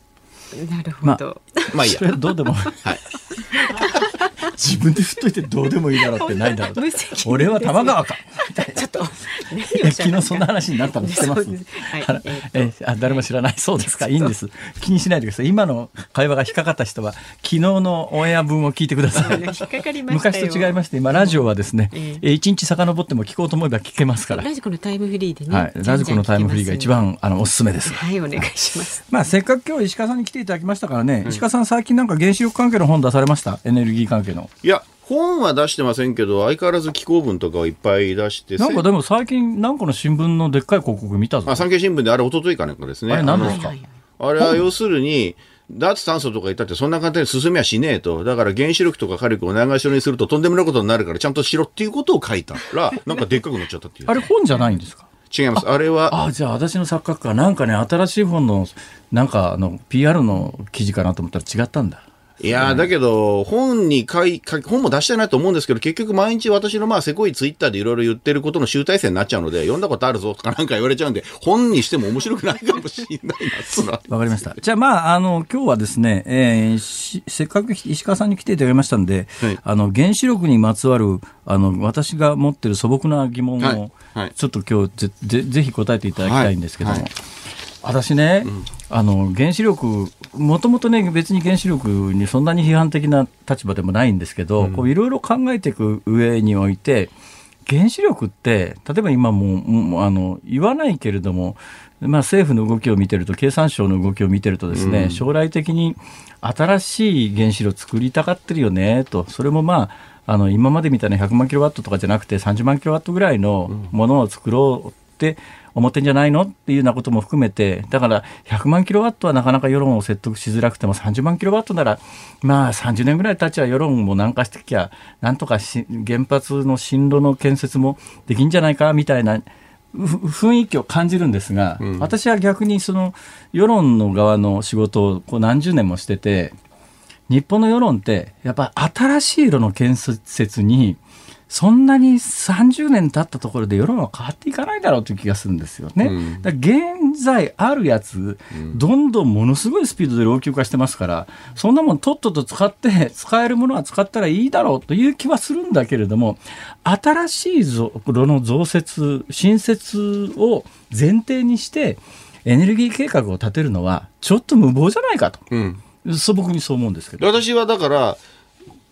なるほど。まあ、まあいいや。どうでも。(laughs) はい。自分で振っといてどうでもいいだろうってないだろう。俺は玉川か。ちょっと。昨日そんな話になったの知ってます。え、あ、誰も知らない。そうですか。いいんです。気にしないでください。今の会話が引っかかった人は、昨日のオンエア分を聞いてください。昔と違いまして、今ラジオはですね、一日遡っても聞こうと思えば聞けますから。ラジコのタイムフリーでね。はい。ラジコのタイムフリーが一番あのおすすめです。はい、お願いします。まあせっかく今日石川さんに来ていただきましたからね、石川さん最近なんか原子力関係の本出されました？エネルギー関係の。いや、本は出してませんけど、相変わらず気候文とかをいっぱい出してなんかでも最近、なんかの新聞のでっかい広告見たぞ。あ、産経新聞であれ、一昨日かなんかですね。あれ何ですか？あれは要するに、脱炭素とか言ったってそんな簡単に進みはしねえと。だから原子力とか火力を長いしろにするととんでもないことになるからちゃんとしろっていうことを書いたら、(laughs) なんかでっかくなっちゃったっていう。あれ本じゃないんですか？違います。あれは。あ、じゃあ私の錯覚か。なんかね、新しい本の、なんかあの、PR の記事かなと思ったら違ったんだ。いやだけど、本に書い、本も出したいなと思うんですけど、結局毎日私のまあ、せこいツイッターでいろいろ言ってることの集大成になっちゃうので、読んだことあるぞとかなんか言われちゃうんで、本にしても面白くないかもしれないな、(laughs) わかりました。じゃあまあ、あの、今日はですね、えー、せっかく石川さんに来ていただきましたんで、はい、あの、原子力にまつわる、あの、私が持ってる素朴な疑問を、はい。はい、ちょっと今日ぜぜぜひ答えていただきたいんですけども、私ね、うん、あの原子力、もともとね、別に原子力にそんなに批判的な立場でもないんですけど、いろいろ考えていく上において、原子力って、例えば今ももあの言わないけれども、まあ、政府の動きを見てると、経産省の動きを見てるとですね、うん、将来的に新しい原子炉を作りたがってるよねと、それもまあ、あの今までみたいな100万キロワットとかじゃなくて30万キロワットぐらいのものを作ろうって思ってんじゃないのっていうようなことも含めて、だから100万キロワットはなかなか世論を説得しづらくても30万キロワットなら、まあ30年ぐらい経ちは世論も南下してきゃ、なんとか原発の進路の建設もできんじゃないかみたいな。雰囲気を感じるんですが、うん、私は逆にその世論の側の仕事をこう何十年もしてて、日本の世論ってやっぱ新しい色の建設にそんなに30年経ったところで世論は変わっていかないだろうという気がするんですよね。うん、だ現在あるやつ、どんどんものすごいスピードで老朽化してますから、そんなもんとっとと使って、使えるものは使ったらいいだろうという気はするんだけれども、新しい炉の増設、新設を前提にして、エネルギー計画を立てるのは、ちょっと無謀じゃないかと。うん素朴にそう思うんですけど。私はだから、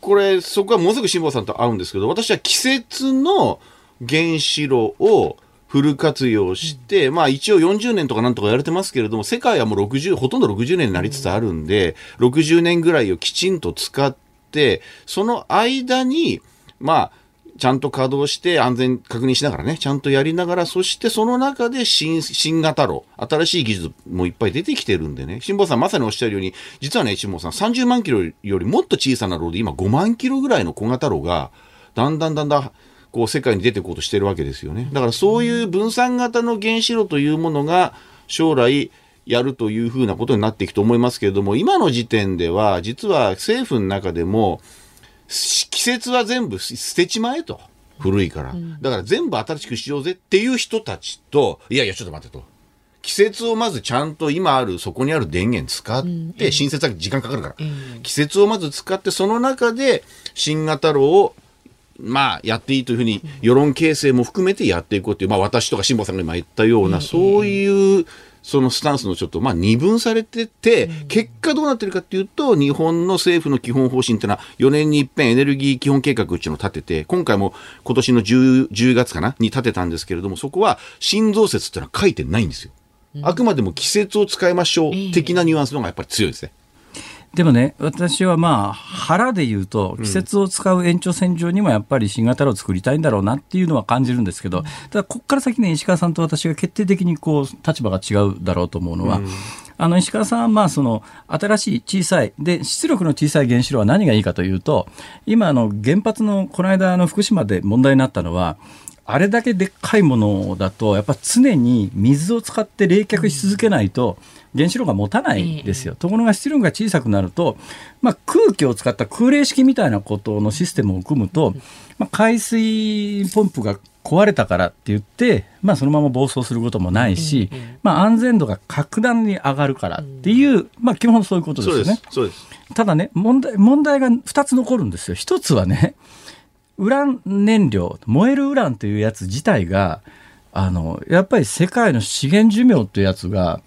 これ、そこはものすごく辛坊さんと合うんですけど、私は季節の原子炉をフル活用して、うん、まあ一応40年とかなんとかやれてますけれども、世界はもう60、ほとんど60年になりつつあるんで、うん、60年ぐらいをきちんと使って、その間に、まあ、ちゃんと稼働して安全確認しながらね、ちゃんとやりながら、そしてその中で新、新型炉、新しい技術もいっぱい出てきてるんでね、辛坊さんまさにおっしゃるように、実はね、辛坊さん30万キロよりもっと小さな炉で今5万キロぐらいの小型炉が、だんだんだんだん、こう世界に出ていこうとしてるわけですよね。だからそういう分散型の原子炉というものが将来やるというふうなことになっていくと思いますけれども、今の時点では実は政府の中でも、季節は全部捨てちまえと。古いから。だから全部新しくしようぜっていう人たちと、いやいや、ちょっと待ってと。季節をまずちゃんと今ある、そこにある電源使って、新設は時間かかるから。季節をまず使って、その中で新型炉をまあ、やっていいというふうに、世論形成も含めてやっていこうという、まあ、私とか辛坊さんが今言ったような、そういうそのスタンスのちょっと、まあ、二分されてて、結果どうなってるかっていうと、日本の政府の基本方針っていうのは、4年に一遍エネルギー基本計画っていうのを立てて、今回も今年の 10, 10月かなに立てたんですけれども、そこは新増設っていうのは書いてないんですよ。あくまでも季節を使いましょう的なニュアンスの方がやっぱり強いですね。でもね、私はまあ、腹で言うと、季節を使う延長線上にもやっぱり新型炉を作りたいんだろうなっていうのは感じるんですけど、ただ、ここから先ね、石川さんと私が決定的にこう、立場が違うだろうと思うのは、あの石川さんはまあその新しい小さいで出力の小さい原子炉は何がいいかというと今あの原発のこの間の福島で問題になったのはあれだけでっかいものだとやっぱ常に水を使って冷却し続けないと、うん原子炉が持たないですよ。ところが出力が小さくなると、まあ、空気を使った空冷式みたいなことのシステムを組むと、まあ、海水ポンプが壊れたからって言って、まあ、そのまま暴走することもないし、まあ、安全度が格段に上がるからっていう、まあ、基本そういうことですよね。ただね問題問題が2つ残るんですよ。1つはねウラン燃料燃えるウランというやつ自体があのやっぱり世界の資源寿命というやつが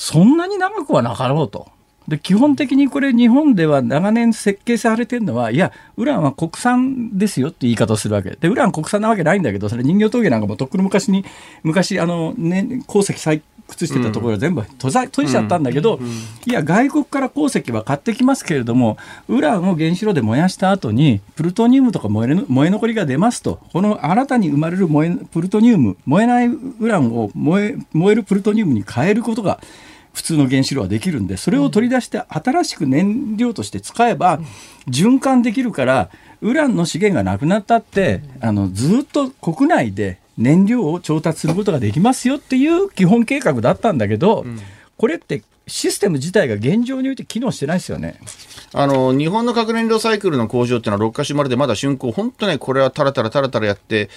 そんなに長くはなかろうと。で基本的にこれ日本では長年設計されてるのはいやウランは国産ですよって言い方をするわけでウラン国産なわけないんだけどそれ人形峠なんかもとっくの昔に昔あの、ね、鉱石採掘してたところ全部閉ざ閉じちゃったんだけど、いや外国から鉱石は買ってきますけれどもウランを原子炉で燃やした後にプルトニウムとか燃え燃え残りが出ますとこの新たに生まれる燃えプルトニウム燃えないウランを燃え燃えるプルトニウムに変えることが普通の原子炉はできるんでそれを取り出して新しく燃料として使えば循環できるからウランの資源がなくなったってあのずっと国内で燃料を調達することができますよっていう基本計画だったんだけど、これってシステム自体が現状において機能してないですよね。あの、日本の核燃料サイクルの工場っていうのは六ヶ所丸でまだ竣工、本当ね、これはタラタラタラタラやって、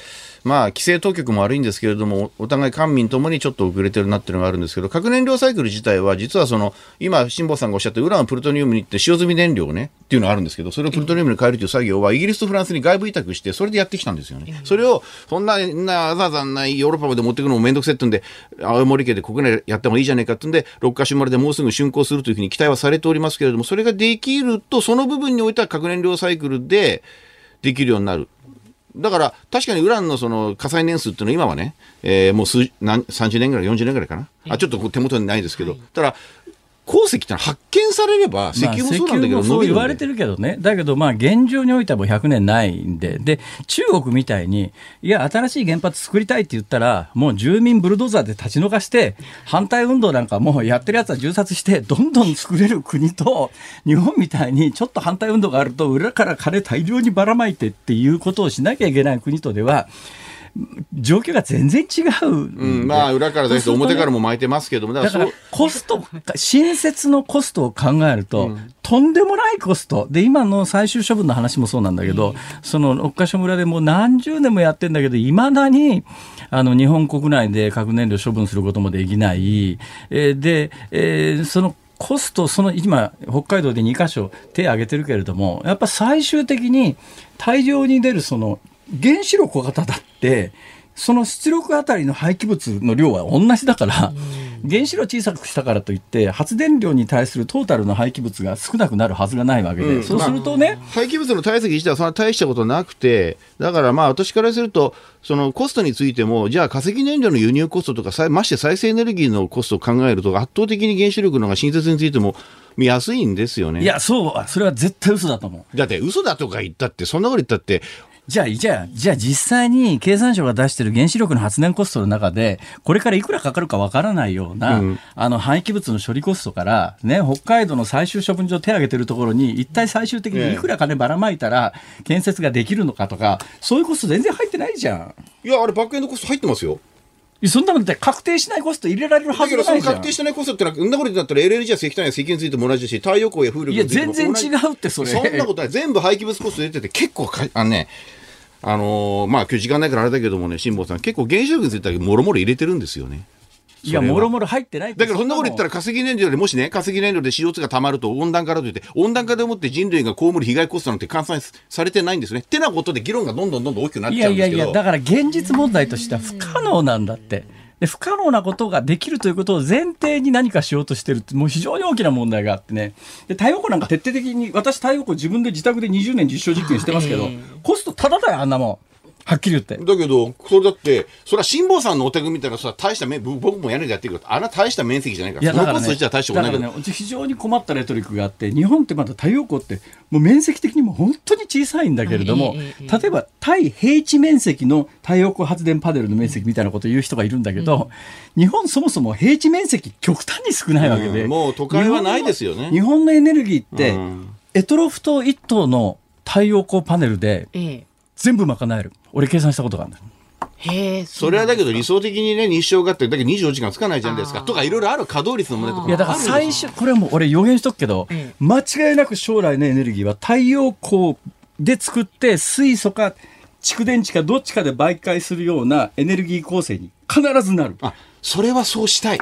まあ、規制当局も悪いんですけれども、お互い官民ともにちょっと遅れてるなっていうのがあるんですけど、核燃料サイクル自体は、実はその、今、辛坊さんがおっしゃったウランプルトニウムにって使用済み燃料ね、っていうのがあるんですけど、それをプルトニウムに変えるという作業は、イギリスとフランスに外部委託して、それでやってきたんですよね。それを、そんな、な、わざわざないヨーロッパまで持っていくのもめんどくせってんで、青森県で国内やってもいいじゃないかってんで、六ヶ所丸でもうすぐ竣工するというふうに期待はされておりますけれども、それができると、その部分においては核燃料サイクルでできるようになる。だから、確かにウランのその火災年数っていうのは今はね、えー、もう数、何、30年ぐらい、40年ぐらいかな。あ、ちょっと手元にないですけど、ただ、鉱石って発見されれば、石油もそうなんだけど、まあ、そう言われてるけどね、だけど、まあ、現状においてはもう100年ないんで、で、中国みたいに、いや、新しい原発作りたいって言ったら、もう住民ブルドーザーで立ち退かして、反対運動なんかもうやってるやつは銃殺して、どんどん作れる国と、日本みたいにちょっと反対運動があると、裏から金大量にばらまいてっていうことをしなきゃいけない国とでは、状況が全然違う、うん、まあ裏からだけど表からも巻いてますけどもだからコスト新設のコストを考えると、うん、とんでもないコスト。で今の最終処分の話もそうなんだけど、うん、その六ヶ所村でもう何十年もやってんだけどいまだにあの日本国内で核燃料処分することもできない、えー、で、えー、そのコスト、その今、北海道で2か所手を挙げてるけれども、やっぱ最終的に大量に出るその原子力型だって、その出力あたりの廃棄物の量は同じだから、原子炉小さくしたからといって、発電量に対するトータルの廃棄物が少なくなるはずがないわけで、うん、そうするとね、まあ、廃棄物の体積自体はそんな大したことなくて、だからまあ私からすると、そのコストについても、じゃあ化石燃料の輸入コストとか、まして再生エネルギーのコストを考えると、圧倒的に原子力のが新設についても、見やすいんですよね。いや、そう、それは絶対嘘だと思う。だって嘘だとか言ったって、そんなこと言ったって、じゃあ、じゃあ、じゃあ実際に経産省が出してる原子力の発電コストの中で、これからいくらかかるかわからないような、うん、あの、廃棄物の処理コストから、ね、北海道の最終処分場手挙げてるところに、一体最終的にいくら金ばらまいたら、建設ができるのかとか、そういうコスト全然入ってないじゃん。いや、あれ、バックエンドコスト入ってますよ。そんなことって確定しないコスト入れられるはずないじゃん。だけど、その確定しないコストってのは、んなことだったら LNG や石炭や石油についても同じし、太陽光や風力いや、全然違うって、それ。そんなことない。全部廃棄物コスト出てて、結構か、あのね、あのー、まあ今日時間ないからあれだけどもね、辛坊さん、結構原子力についてはもろもろ入れてるんですよね。いや、もろもろ入ってないだからそんなこと言ったら化石燃料でもしね、化石燃料で CO2 が溜まると温暖化だと言って、温暖化でもって人類が被る被害コストなんて換算されてないんですね。ってなことで議論がどんどんどんどん大きくなっちゃうんですけど。いやいやいや、だから現実問題としては不可能なんだって。で不可能なことができるということを前提に何かしようとしてるってもう非常に大きな問題があってねで太陽光なんか徹底的に私太陽光自分で自宅で20年実証実験してますけど、コストただだよあんなもん。はっきり言って。だけど、それだって、それは辛坊さんのお宅みたいな、大した面、僕も屋根でやってるけど、あら大した面積じゃないから、いやだから、ね、大しただからね、非常に困ったレトリックがあって、日本ってまだ太陽光って、もう面積的にも本当に小さいんだけれども、例えば対平地面積の太陽光発電パネルの面積みたいなことを言う人がいるんだけど、うん、日本そもそも平地面積極端に少ないわけで、うん、もう都会はないですよね。日本のエネルギーって、うん、エトロフト1棟の太陽光パネルで、ええ全部賄える。俺計算したことがあるんだへそれはだけど理想的にね日照があってだけど24時間つかないじゃないですか。とかいろいろある稼働率の問題とかいやだから最初これはもう俺予言しとくけど、間違いなく将来のエネルギーは太陽光で作って水素か蓄電池かどっちかで媒介するようなエネルギー構成に必ずなる。あそれはそうしたい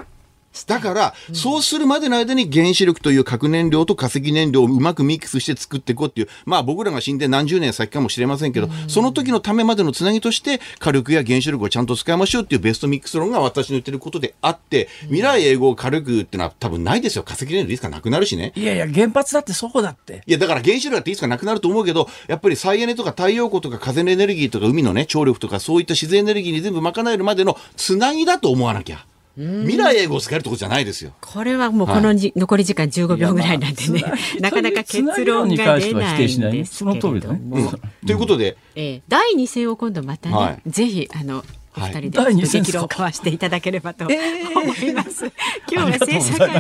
だから、そうするまでの間に原子力という核燃料と化石燃料をうまくミックスして作っていこうっていう、まあ僕らが死んで何十年先かもしれませんけど、その時のためまでのつなぎとして、火力や原子力をちゃんと使いましょうっていうベストミックス論が私の言ってることであって、未来永劫火力ってのは多分ないですよ。化石燃料でいつかなくなるしね。いやいや、原発だってそうだって。いや、だから原子力だっていつかなくなると思うけど、やっぱり再エネとか太陽光とか風のエネルギーとか海のね、張力とかそういった自然エネルギーに全部賄えるまでのつなぎだと思わなきゃ。未来英語を使えるとこじゃないですよ。これはもうこのじ、はい、残り時間15秒ぐらいなんでね、(laughs) なかなか結論が出ないんですけれども。うん、ということで、えー、第2戦を今度またね、はい、ぜひあのお二人で激論を交わしていただければと思います。今日は制作官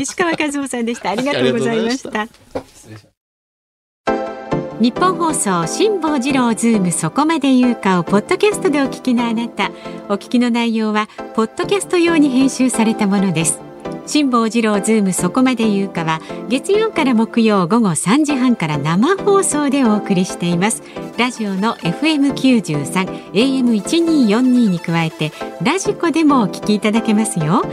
石川和夫さんでした。ありがとうございました。日本放送辛坊治郎ズームそこまで言うかをポッドキャストでお聞きのあなたお聞きの内容はポッドキャスト用に編集されたものです。辛坊治郎ズームそこまで言うかは月曜から木曜午後3時半から生放送でお送りしています。ラジオの FM93 AM1242 に加えてラジコでもお聞きいただけますよ。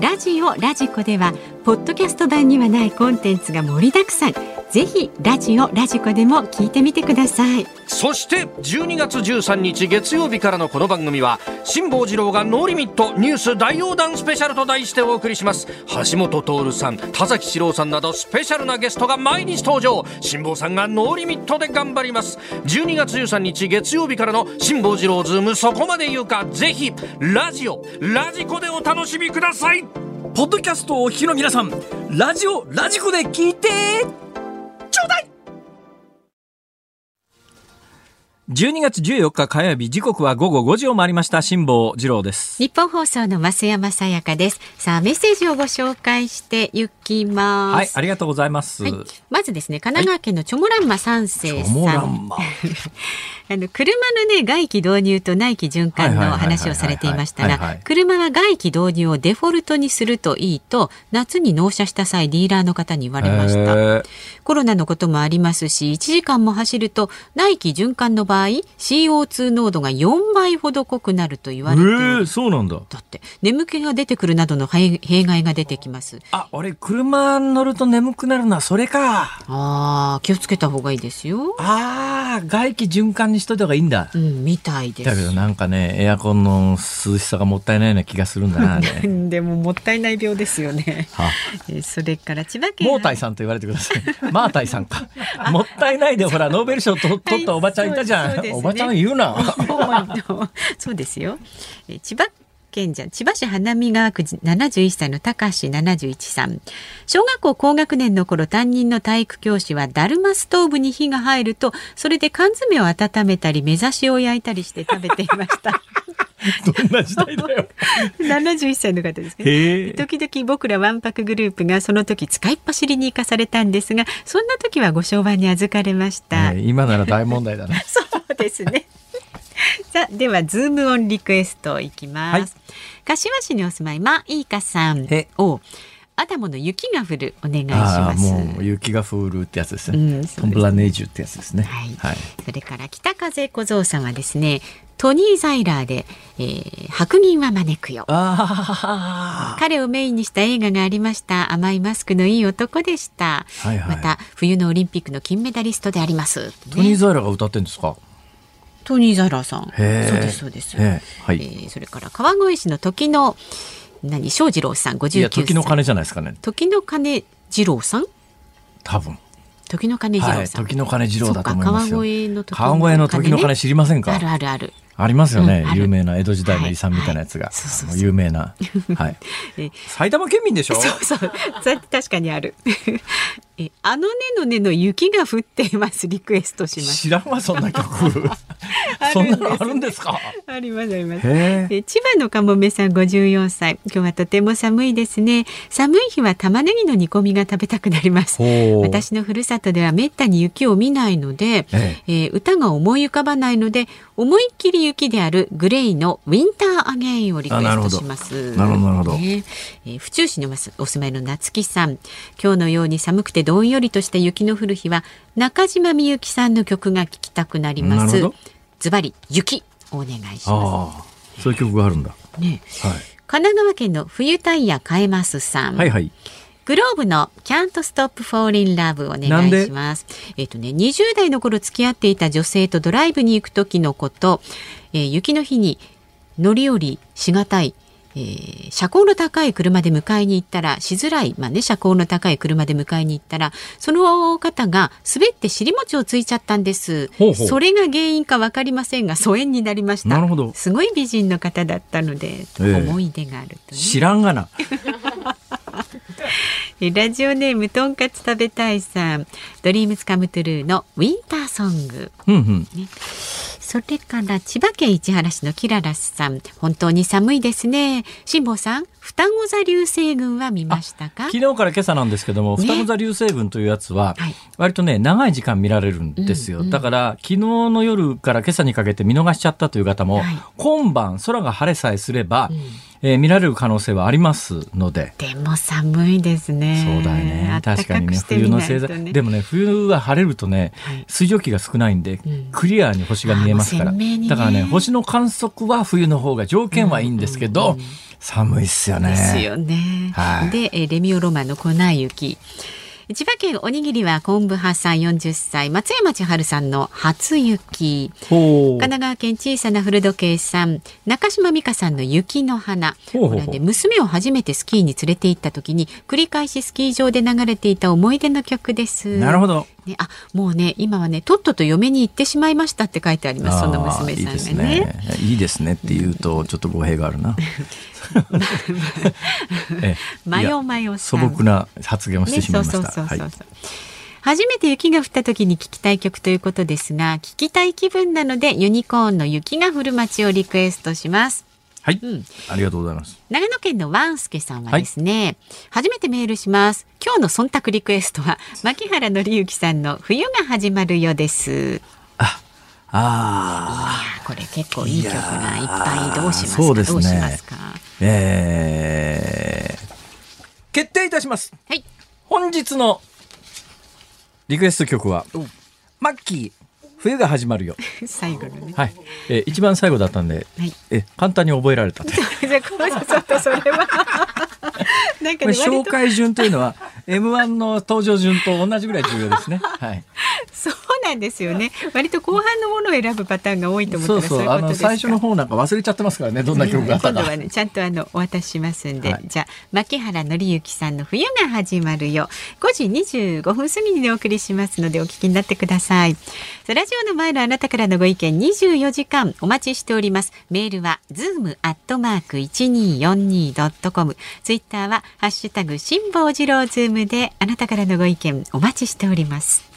ラジオラジコではポッドキャスト版にはないコンテンツが盛りだくさん。ぜひラジオラジコでも聞いてみてください。そして12月13日月曜日からのこの番組は辛坊治郎がノーリミットニュース大横断スペシャルと題してお送りします。橋下徹さん田崎史郎さんなどスペシャルなゲストが毎日登場。辛坊さんがノーリミットで頑張ります。12月13日月曜日からの辛坊治郎ズームそこまで言うかぜひラジオラジコでお楽しみください。ポッドキャストをお聞きの皆さんラジオラジコで聞いてちょうだい12月14日火曜日時刻は午後5時を回りました辛坊治郎です。日本放送の増山さやかです。さあメッセージをご紹介していきます。はいありがとうございます、はい、まずですね神奈川県のチョモランマ三世さん、はい (laughs) あの車のね外気導入と内気循環の話をされていましたが車は外気導入をデフォルトにするといいと夏に納車した際ディーラーの方に言われました。コロナのこともありますし1時間も走ると内気循環の場合 CO2 濃度が4倍ほど濃くなると言われていそうなんだだって眠気が出てくるなどの弊害が出てきますあ俺車乗ると眠くなるのはそれかあ気をつけた方がいいですよああ外気循環にしといた方がいいんだ。うん、みたいです。だけどなんかね、エアコンの涼しさがもったいないような気がするんだな、(laughs) でももったいない病ですよね。はえそれから千葉県。モータイさんと言われてください。マータイさんか。(laughs) もったいないでほら、ノーベル賞と取ったおばちゃんいたじゃん。はいね、おばちゃん言うな。(laughs) そうですよ。千葉県じゃ千葉市花見川区71歳の高橋71さん。小学校高学年の頃担任の体育教師はだるまストーブに火が入るとそれで缶詰を温めたり目指しを焼いたりして食べていました。どんな時代だよ。71歳の方ですけど時々僕らわんぱくグループがその時使いっ走りに行かされたんですがそんな時はご相伴に預かれました、今なら大問題だねそうですね。(laughs) さあではズームオンリクエストいきます、はい、柏市にお住まいまいいかさん。をアダモの雪が降るお願いします。もう雪が降るってやつですね、うん、 Tombe la neige ってやつですね、はい、はい、それから北風小僧さんはですね。トニー・ザイラーで、えー、白銀は招くよ。彼をメインにした映画がありました甘いマスクのいい男でした、はいはい、また冬のオリンピックの金メダリストであります、ね、トニー・ザイラーが歌ってんですか？トニー・ザラーさん。そうです、そうです。はい、えー、それから川越市の時の、何、正次郎さん、59歳。時の鐘じゃないですかね。時の鐘次郎さん？多分。時の鐘次郎さん。はい、時の鐘次郎だと思いますよ。川越の時の鐘、川越の時の鐘知りませんか？あるあるある。ありますよね、うん、有名な江戸時代の遺産みたいなやつが、はい、有名な、(laughs) はい、埼玉県民でしょ？そうそう。確かにある。(laughs) えあのねのねの雪が降っていますリクエストします。知らんわそんな曲。(laughs) そんなのあるんですか？ありますあります。え。千葉のかもめさん54歳今日はとても寒いですね。寒い日は玉ねぎの煮込みが食べたくなります。私のふるさとではめったに雪を見ないので、え。えー、歌が思い浮かばないので思いっきり雪であるグレイのウィンターアゲインをリクエストします。なるほど。なるほど、ね。えー、府中市のお住まいの夏木さん今日のように寒くてどんよりとした雪の降る日は中島みゆきさんの曲が聴きたくなります。ズバリ雪お願いします。そういう曲があるんだ。ね、はい、神奈川県の冬タイヤ買えますさん。はいはい。グローブの Can't Stop Falling Love お願いします。えっ、とね、20代の頃付き合っていた女性とドライブに行く時のこと、えー、雪の日に乗り降りしがたいえー、車高の高い車で迎えに行ったらしづらい、まあね、車高の高い車で迎えに行ったらその方が滑って尻餅をついちゃったんです。それが原因か分かりませんが疎遠になりました。なるほど。すごい美人の方だったので、えー、思い出があると、ね、知らんがな。(laughs) ラジオネームとんかつ食べたいさん。ドリームスカムトゥルーのウィンターソング、うんうん。ねそれから千葉県市原市のキララスさん。本当に寒いですね。辛坊さん。双子座流星群は見ましたか？昨日から今朝なんですけども、ね、双子座流星群というやつは、割とね、長い時間見られるんですよ。うんうん、だから、昨日の夜から今朝にかけて見逃しちゃったという方も、はい、今晩空が晴れさえすれば、うん。えー、見られる可能性はありますので。でも寒いですね。そうだよね。確かにね、冬の星座、ね、でもね、冬は晴れるとね、はい、水蒸気が少ないんで、うん、クリアに星が見えますから。ね、だからね、星の観測は冬の方が条件はいいんですけど、うんうんうん、寒いっすよね。ですよね。はい、で、レミオロマンの粉雪。千葉県おにぎりは昆布派さん40歳。松山千春さんの初雪。神奈川県小さな古時計さん中島美香さんの雪の花。これね娘を初めてスキーに連れて行った時に繰り返しスキー場で流れていた思い出の曲です。なるほど。ね、あもうね今はねとっとと嫁に行ってしまいましたって書いてありますその娘さんがね。いいですねって言うとちょっと語弊があるな (laughs) マヨマヨ素朴な発言をしてしまいました、ね、そうそうそうそう、はい。初めて雪が降った時に聴きたい曲ということですが聴きたい気分なのでユニコーンの雪が降る街をリクエストします。はい、うん、ありがとうございます。長野県のワンスケさんはですね、はい、初めてメールします。今日の忖度リクエストは牧原紀之さんの冬が始まるよです。あ、ああ。これ結構いい曲がいっぱいどうしますか。そうですね。どうしますか。えー、決定いたします。はい。本日のリクエスト曲はマッキー冬が始まるよ。(laughs) 最後のね。はい。えー、一番最後だったんで、はい、え簡単に覚えられた。(laughs) じゃちょっとそれは (laughs) なんか、ね、紹介順というのは M1 の登場順と同じぐらい重要ですね。(laughs) はい。そうなんですよね。割と後半のものを選ぶパターンが多いと思ったらそうそうあの最初の方なんか忘れちゃってますからね。どんな曲があったか。今度はねちゃんとあのお渡ししますんで、はい、じゃあ牧原紀之さんの冬が始まるよ。5時25分過ぎにお送りしますのでお聞きになってください。ラジオの前のあなたからのご意見24時間お待ちしております。メールはズームアットマーク一二四二ドットコム。ツイッターはハッシュタグ辛坊治郎ズームであなたからのご意見お待ちしております。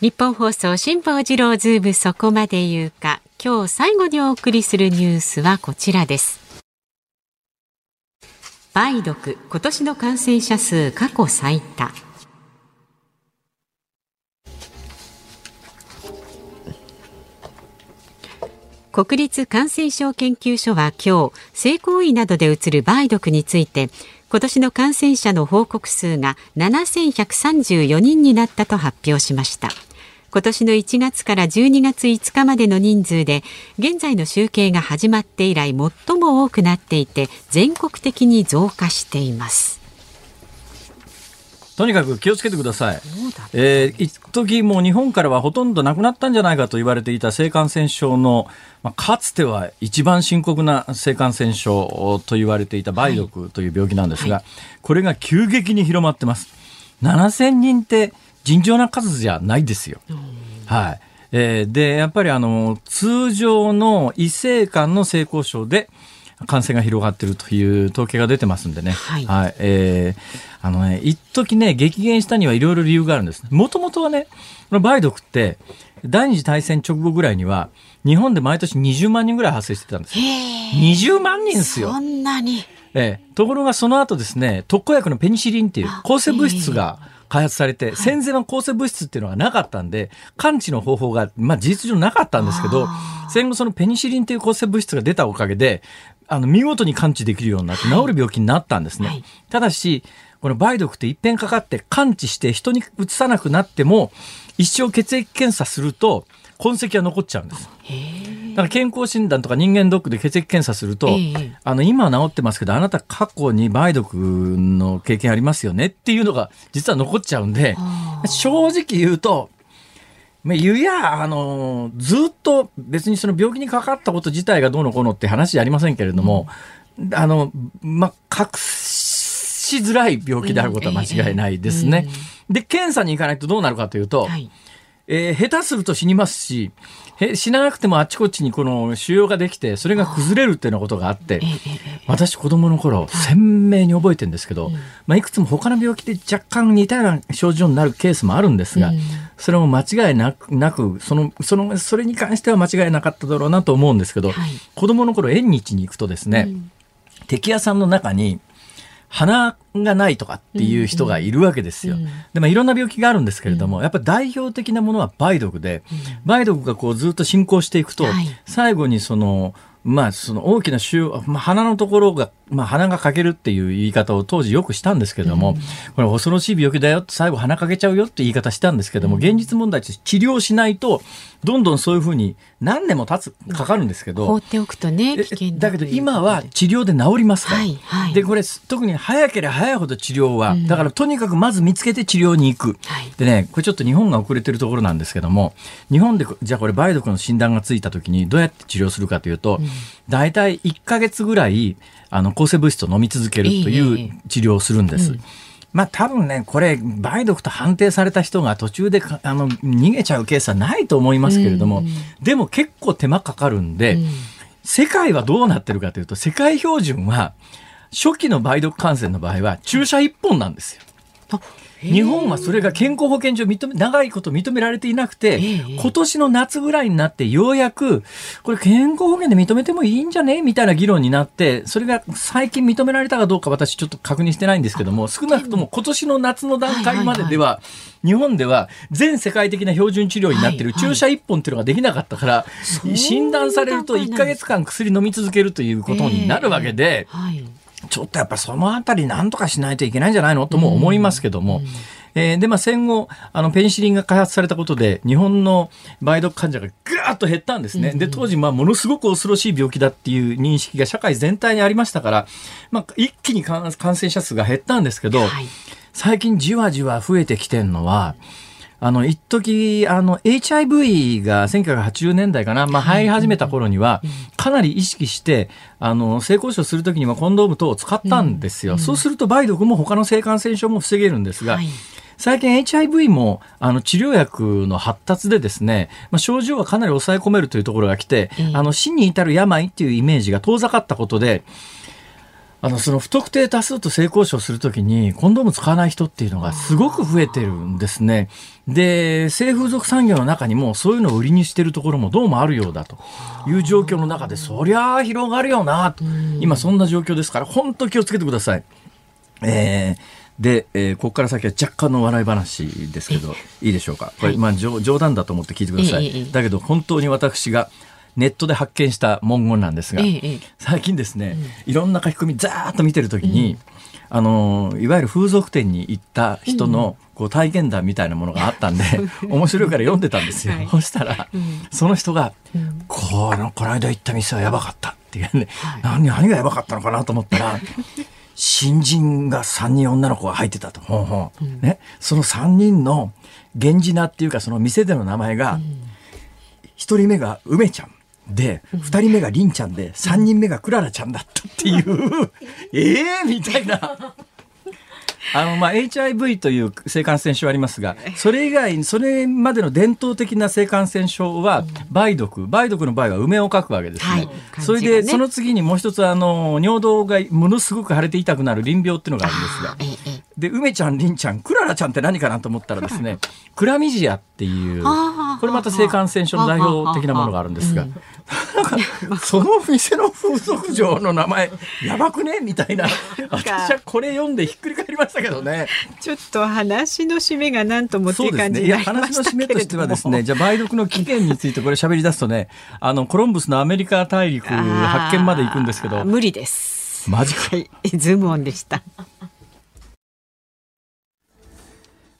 ニッポン放送辛坊治郎ズームそこまで言うか。今日最後にお送りするニュースはこちらです。梅毒。今年の感染者数過去最多。国立感染症研究所は今日性行為などでうつる梅毒について今年の感染者の報告数が7134人になったと発表しました。今年の1月から12月5日までの人数で現在の集計が始まって以来最も多くなっていて全国的に増加しています。とにかく気をつけてください。えー、一時もう日本からはほとんどなくなったんじゃないかと言われていた性感染症の、まあ、かつては一番深刻な性感染症と言われていた梅毒という病気なんですが、はい、これが急激に広まってます。7000人って尋常な数じゃないですよ。はい。えー、で、やっぱりあの、通常の異性間の性交渉で、感染が広がっているという統計が出てますんでね。はい。はい、えー、あのね、一時ね、激減したにはいろいろ理由があるんです。もともとはね、この梅毒って、第二次大戦直後ぐらいには、日本で毎年20万人ぐらい発生してたんですよ。20万人ですよ。そんなに。ええところがその後ですね、特効薬のペニシリンっていう抗生物質が、開発されて、戦前は抗生物質っていうのがなかったんで、完治の方法が、まあ事実上なかったんですけど、戦後そのペニシリンという抗生物質が出たおかげで、あの、見事に完治できるようになって治る病気になったんですね。はい、ただし、この梅毒って一遍かかって完治して人にうつさなくなっても、一生血液検査すると痕跡が残っちゃうんです。だから健康診断とか人間ドックで血液検査すると、あの今は治ってますけどあなた過去に梅毒の経験ありますよねっていうのが実は残っちゃうんで正直言うと言うや、あの、ずっと別にその病気にかかったこと自体がどうのこうのって話じゃありませんけれども、うん、あの、ま隠しづらい病気であることは間違いないですね。で、検査に行かないとどうなるかというと、はいえー、下手すると死にますし、死ななくてもあっちこっちにこの腫瘍ができて、それが崩れるっていうようなことがあって、私子供の頃、鮮明に覚えてるんですけど、まあ、いくつも他の病気で若干似たような症状になるケースもあるんですが、それも間違いなく、なく、その、その、それに関しては間違いなかっただろうなと思うんですけど、はい、子供の頃縁日に行くとですね、うん、敵屋さんの中に、鼻がないとかっていう人がいるわけですよ。うんうん、でもいろんな病気があるんですけれども、うん、やっぱり代表的なものは梅毒で、うん、梅毒がこうずっと進行していくと、はい、最後にそのまあ、その大きな腫まあ、鼻のところが、まあ、鼻がかけるっていう言い方を当時よくしたんですけれども、うん、これ恐ろしい病気だよって最後鼻かけちゃうよって言い方したんですけども、うん、現実問題として治療しないと、どんどんそういうふうに何年も経つ、かかるんですけど。放っておくとね、危険だけど今は治療で治りますか？ら。はいはい、で、これ特に早ければ早いほど治療は、うん、だからとにかくまず見つけて治療に行く。はい、でね、これちょっと日本が遅れてるところなんですけども、日本で、じゃあこれ梅毒の診断がついた時にどうやって治療するかというと、大体1か月ぐらい、あの、抗生物質を飲み続けるという治療をするんです。まあ多分ね、これ、梅毒と判定された人が途中であの逃げちゃうケースはないと思いますけれども、うん、でも結構手間かかるんで、うん、世界はどうなってるかというと、世界標準は、初期の梅毒感染の場合は注射1本なんですよ。日本はそれが健康保険上認め、長いこと認められていなくて、今年の夏ぐらいになってようやく、これ健康保険で認めてもいいんじゃねみたいな議論になって、それが最近認められたかどうか私ちょっと確認してないんですけども、少なくとも今年の夏の段階まででは、日本では全世界的な標準治療になっている注射1本っていうのができなかったから、診断されると1か月間薬飲み続けるということになるわけで、ちょっとやっぱそのあたりなんとかしないといけないんじゃないのとも思いますけども、えー、で、まあ、戦後、あの、ペニシリンが開発されたことで、日本の梅毒患者がぐーっと減ったんですね。で、当時、まあ、ものすごく恐ろしい病気だっていう認識が社会全体にありましたから、まあ、一気に感染者数が減ったんですけど、はい、最近じわじわ増えてきてるのは、あの、一時あの、HIV が1980年代かな、まあ、入り始めた頃には、かなり意識して、あの、性交渉するときにはコンドーム等を使ったんですよ。そうすると、梅毒も他の性感染症も防げるんですが、最近 HIV もあの治療薬の発達でですね、まあ、症状はかなり抑え込めるというところが来て、あの死に至る病っていうイメージが遠ざかったことで、あの、その不特定多数と性交渉するときに、コンドーム使わない人っていうのがすごく増えてるんですね。で、性風俗産業の中にもそういうのを売りにしてるところもどうもあるようだという状況の中で、そりゃあ広がるよな、と。今そんな状況ですから、本当気をつけてください。えーで、えー、ここから先は若干の笑い話ですけど、いいでしょうか？これ、まあ冗談だと思って聞いてください。だけど、本当に私がネットで発見した文言なんですが、最近ですね、いろんな書き込みざーっと見てるときに、あのいわゆる風俗店に行った人の、こう体験談みたいなものがあったんで、(laughs) 面白いから読んでたんですよ。はい、そしたら、その人が、この、この間行った店はやばかったっていうね、何、何がやばかったのかなと思ったら、新人が3人女の子が入ってたと。ほうほう。ね、その3人の源氏名っていうかその店での名前が、1人目が梅ちゃん。で、二人目がりんちゃんで、三人目がクララちゃんだったっていう、ええみたいな。あの、まあ、HIV という性感染症ありますが、それ以外に、それまでの伝統的な性感染症は、梅毒。梅毒の場合は梅を書くわけですね。はい、それで、その次にもう一つ、あの、尿道がものすごく腫れて痛くなる淋病っていうのがあるんですが、で、梅ちゃん、りんちゃん、クララちゃんって何かなと思ったらですね、クラミジアっていう、これまた性感染症の代表的なものがあるんですが、なんか、その店の風俗嬢の名前、やばくね？みたいな。私はこれ読んでひっくり返りましたけどね。ちょっと話の締めが何ともっていう感じになりましたね、話の締めとしてはですね、じゃあ梅毒の起源についてこれ喋り出すとね、あの、コロンブスのアメリカ大陸発見まで行くんですけど。無理です。マジか。はい、ズームオンでした。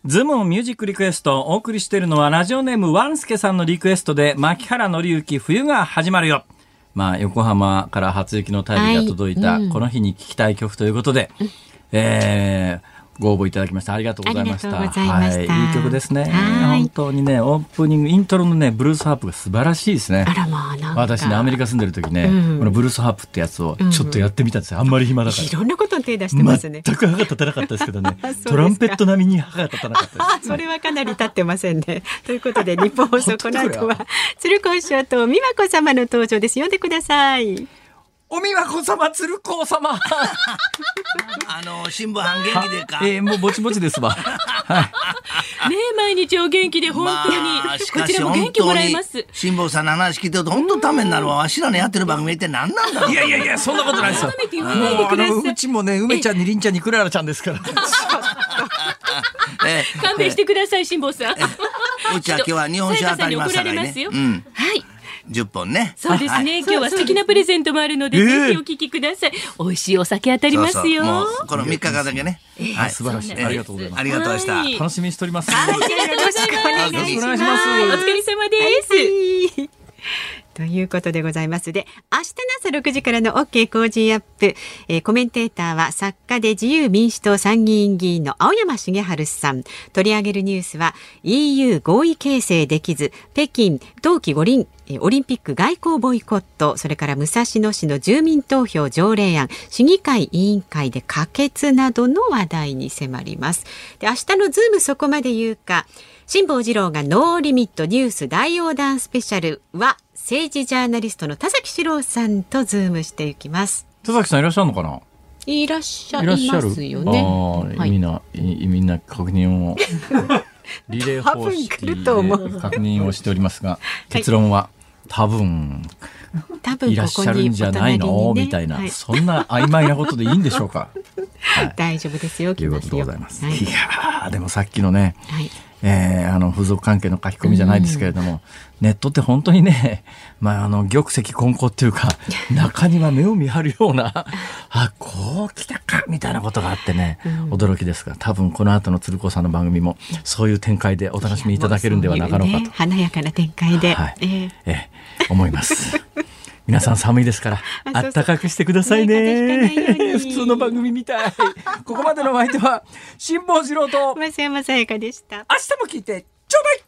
ズームオンミュージックリクエストお送りしているのはラジオネームワンスケさんのリクエストで槇原敬之冬が始まるよ。まあ、横浜から初雪の便りが届いた、この日に聴きたい曲ということで、(laughs) えー、ご応募いただきましたありがとうございました。いました。はい、いい曲ですね。はい。本当にねオープニングイントロのねブルースハープが素晴らしいですね。あらまあなんか。私ねアメリカ住んでる時ね、うんこのブルースハープってやつをちょっとやってみたんですよ、あんまり暇だから。いろんなことに手出してますね。全く歯が立たなかったですけどね。(laughs) トランペット並みに歯が立たなかったですあ、それはかなり経ってませんね。(laughs) ということで、日本放送、この後は、鶴子師匠と美和子様の登場です。読んでください。おみわこ様鶴子様 (laughs) あの新聞班元気でか。(laughs) えー、もうぼちぼちですわ (laughs) はいねえ毎日お元気で本当に、まあししちらも元気もらえます。辛坊さんの話聞いてると本当ためになるわ。わしらのやってる番組って何なんだろう。いやいやいやそんなことないですよもうあのうちもね梅ちゃんにりんちゃんにクララちゃんですからえ勘弁してください辛坊さん。うちは今日は日本酒当たりますからね。うん、はい。十本ね。そうですね、今日は素敵なプレゼントもあるので、ええぜひお聞きください。美味しいお酒当たりますよ。もうこの三日間だけね。はい。素晴らしいありがとうございますありがとうでした。はい楽しみにしておりますありがとうございます。よろしくお願いしますはいお疲れ様です。ということでございます。で明日の朝6時からの OK 工事アップ、えーコメンテーターは作家で自由民主党参議院議員の青山茂春さん。取り上げるニュースは EU 合意形成できず北京冬季五輪オリンピック外交ボイコットそれから武蔵野市の住民投票条例案市議会委員会で可決などの話題に迫ります。で明日のズームそこまで言うか。辛坊治郎がノーリミットニュース大放談スペシャルは政治ジャーナリストの田崎史郎さんとズームしていきます。田崎さんいらっしゃるのかな？いらっしゃいいらっしゃる。ますよね。はいみんないみんな確認を (laughs) リレー方式で確認をしておりますが結論は多分多分いらっしゃるんじゃないの、みたいな、はい。そんな曖昧なことでいいんでしょうか？(laughs) 大丈夫ですよ。ということでございます。はい。い、やーでもさっきのね、はいえーあの、付属関係の書き込みじゃないですけれども、ネットって本当にね、まあ、あの、玉石混交っていうか、(laughs) 中には目を見張るような、あ、こう来たか、みたいなことがあってね、驚きですが、多分この後の鶴子さんの番組も、そういう展開でお楽しみいただけるんではなかろうかと。そういうね、華やかな展開で、はい。えーええ思います。皆さん寒いですから、あったかくしてくださいね。普通の番組みたい。ここまでのお相手は、辛坊治郎と、明増山さやかでした。日も聞いて、ちょうだい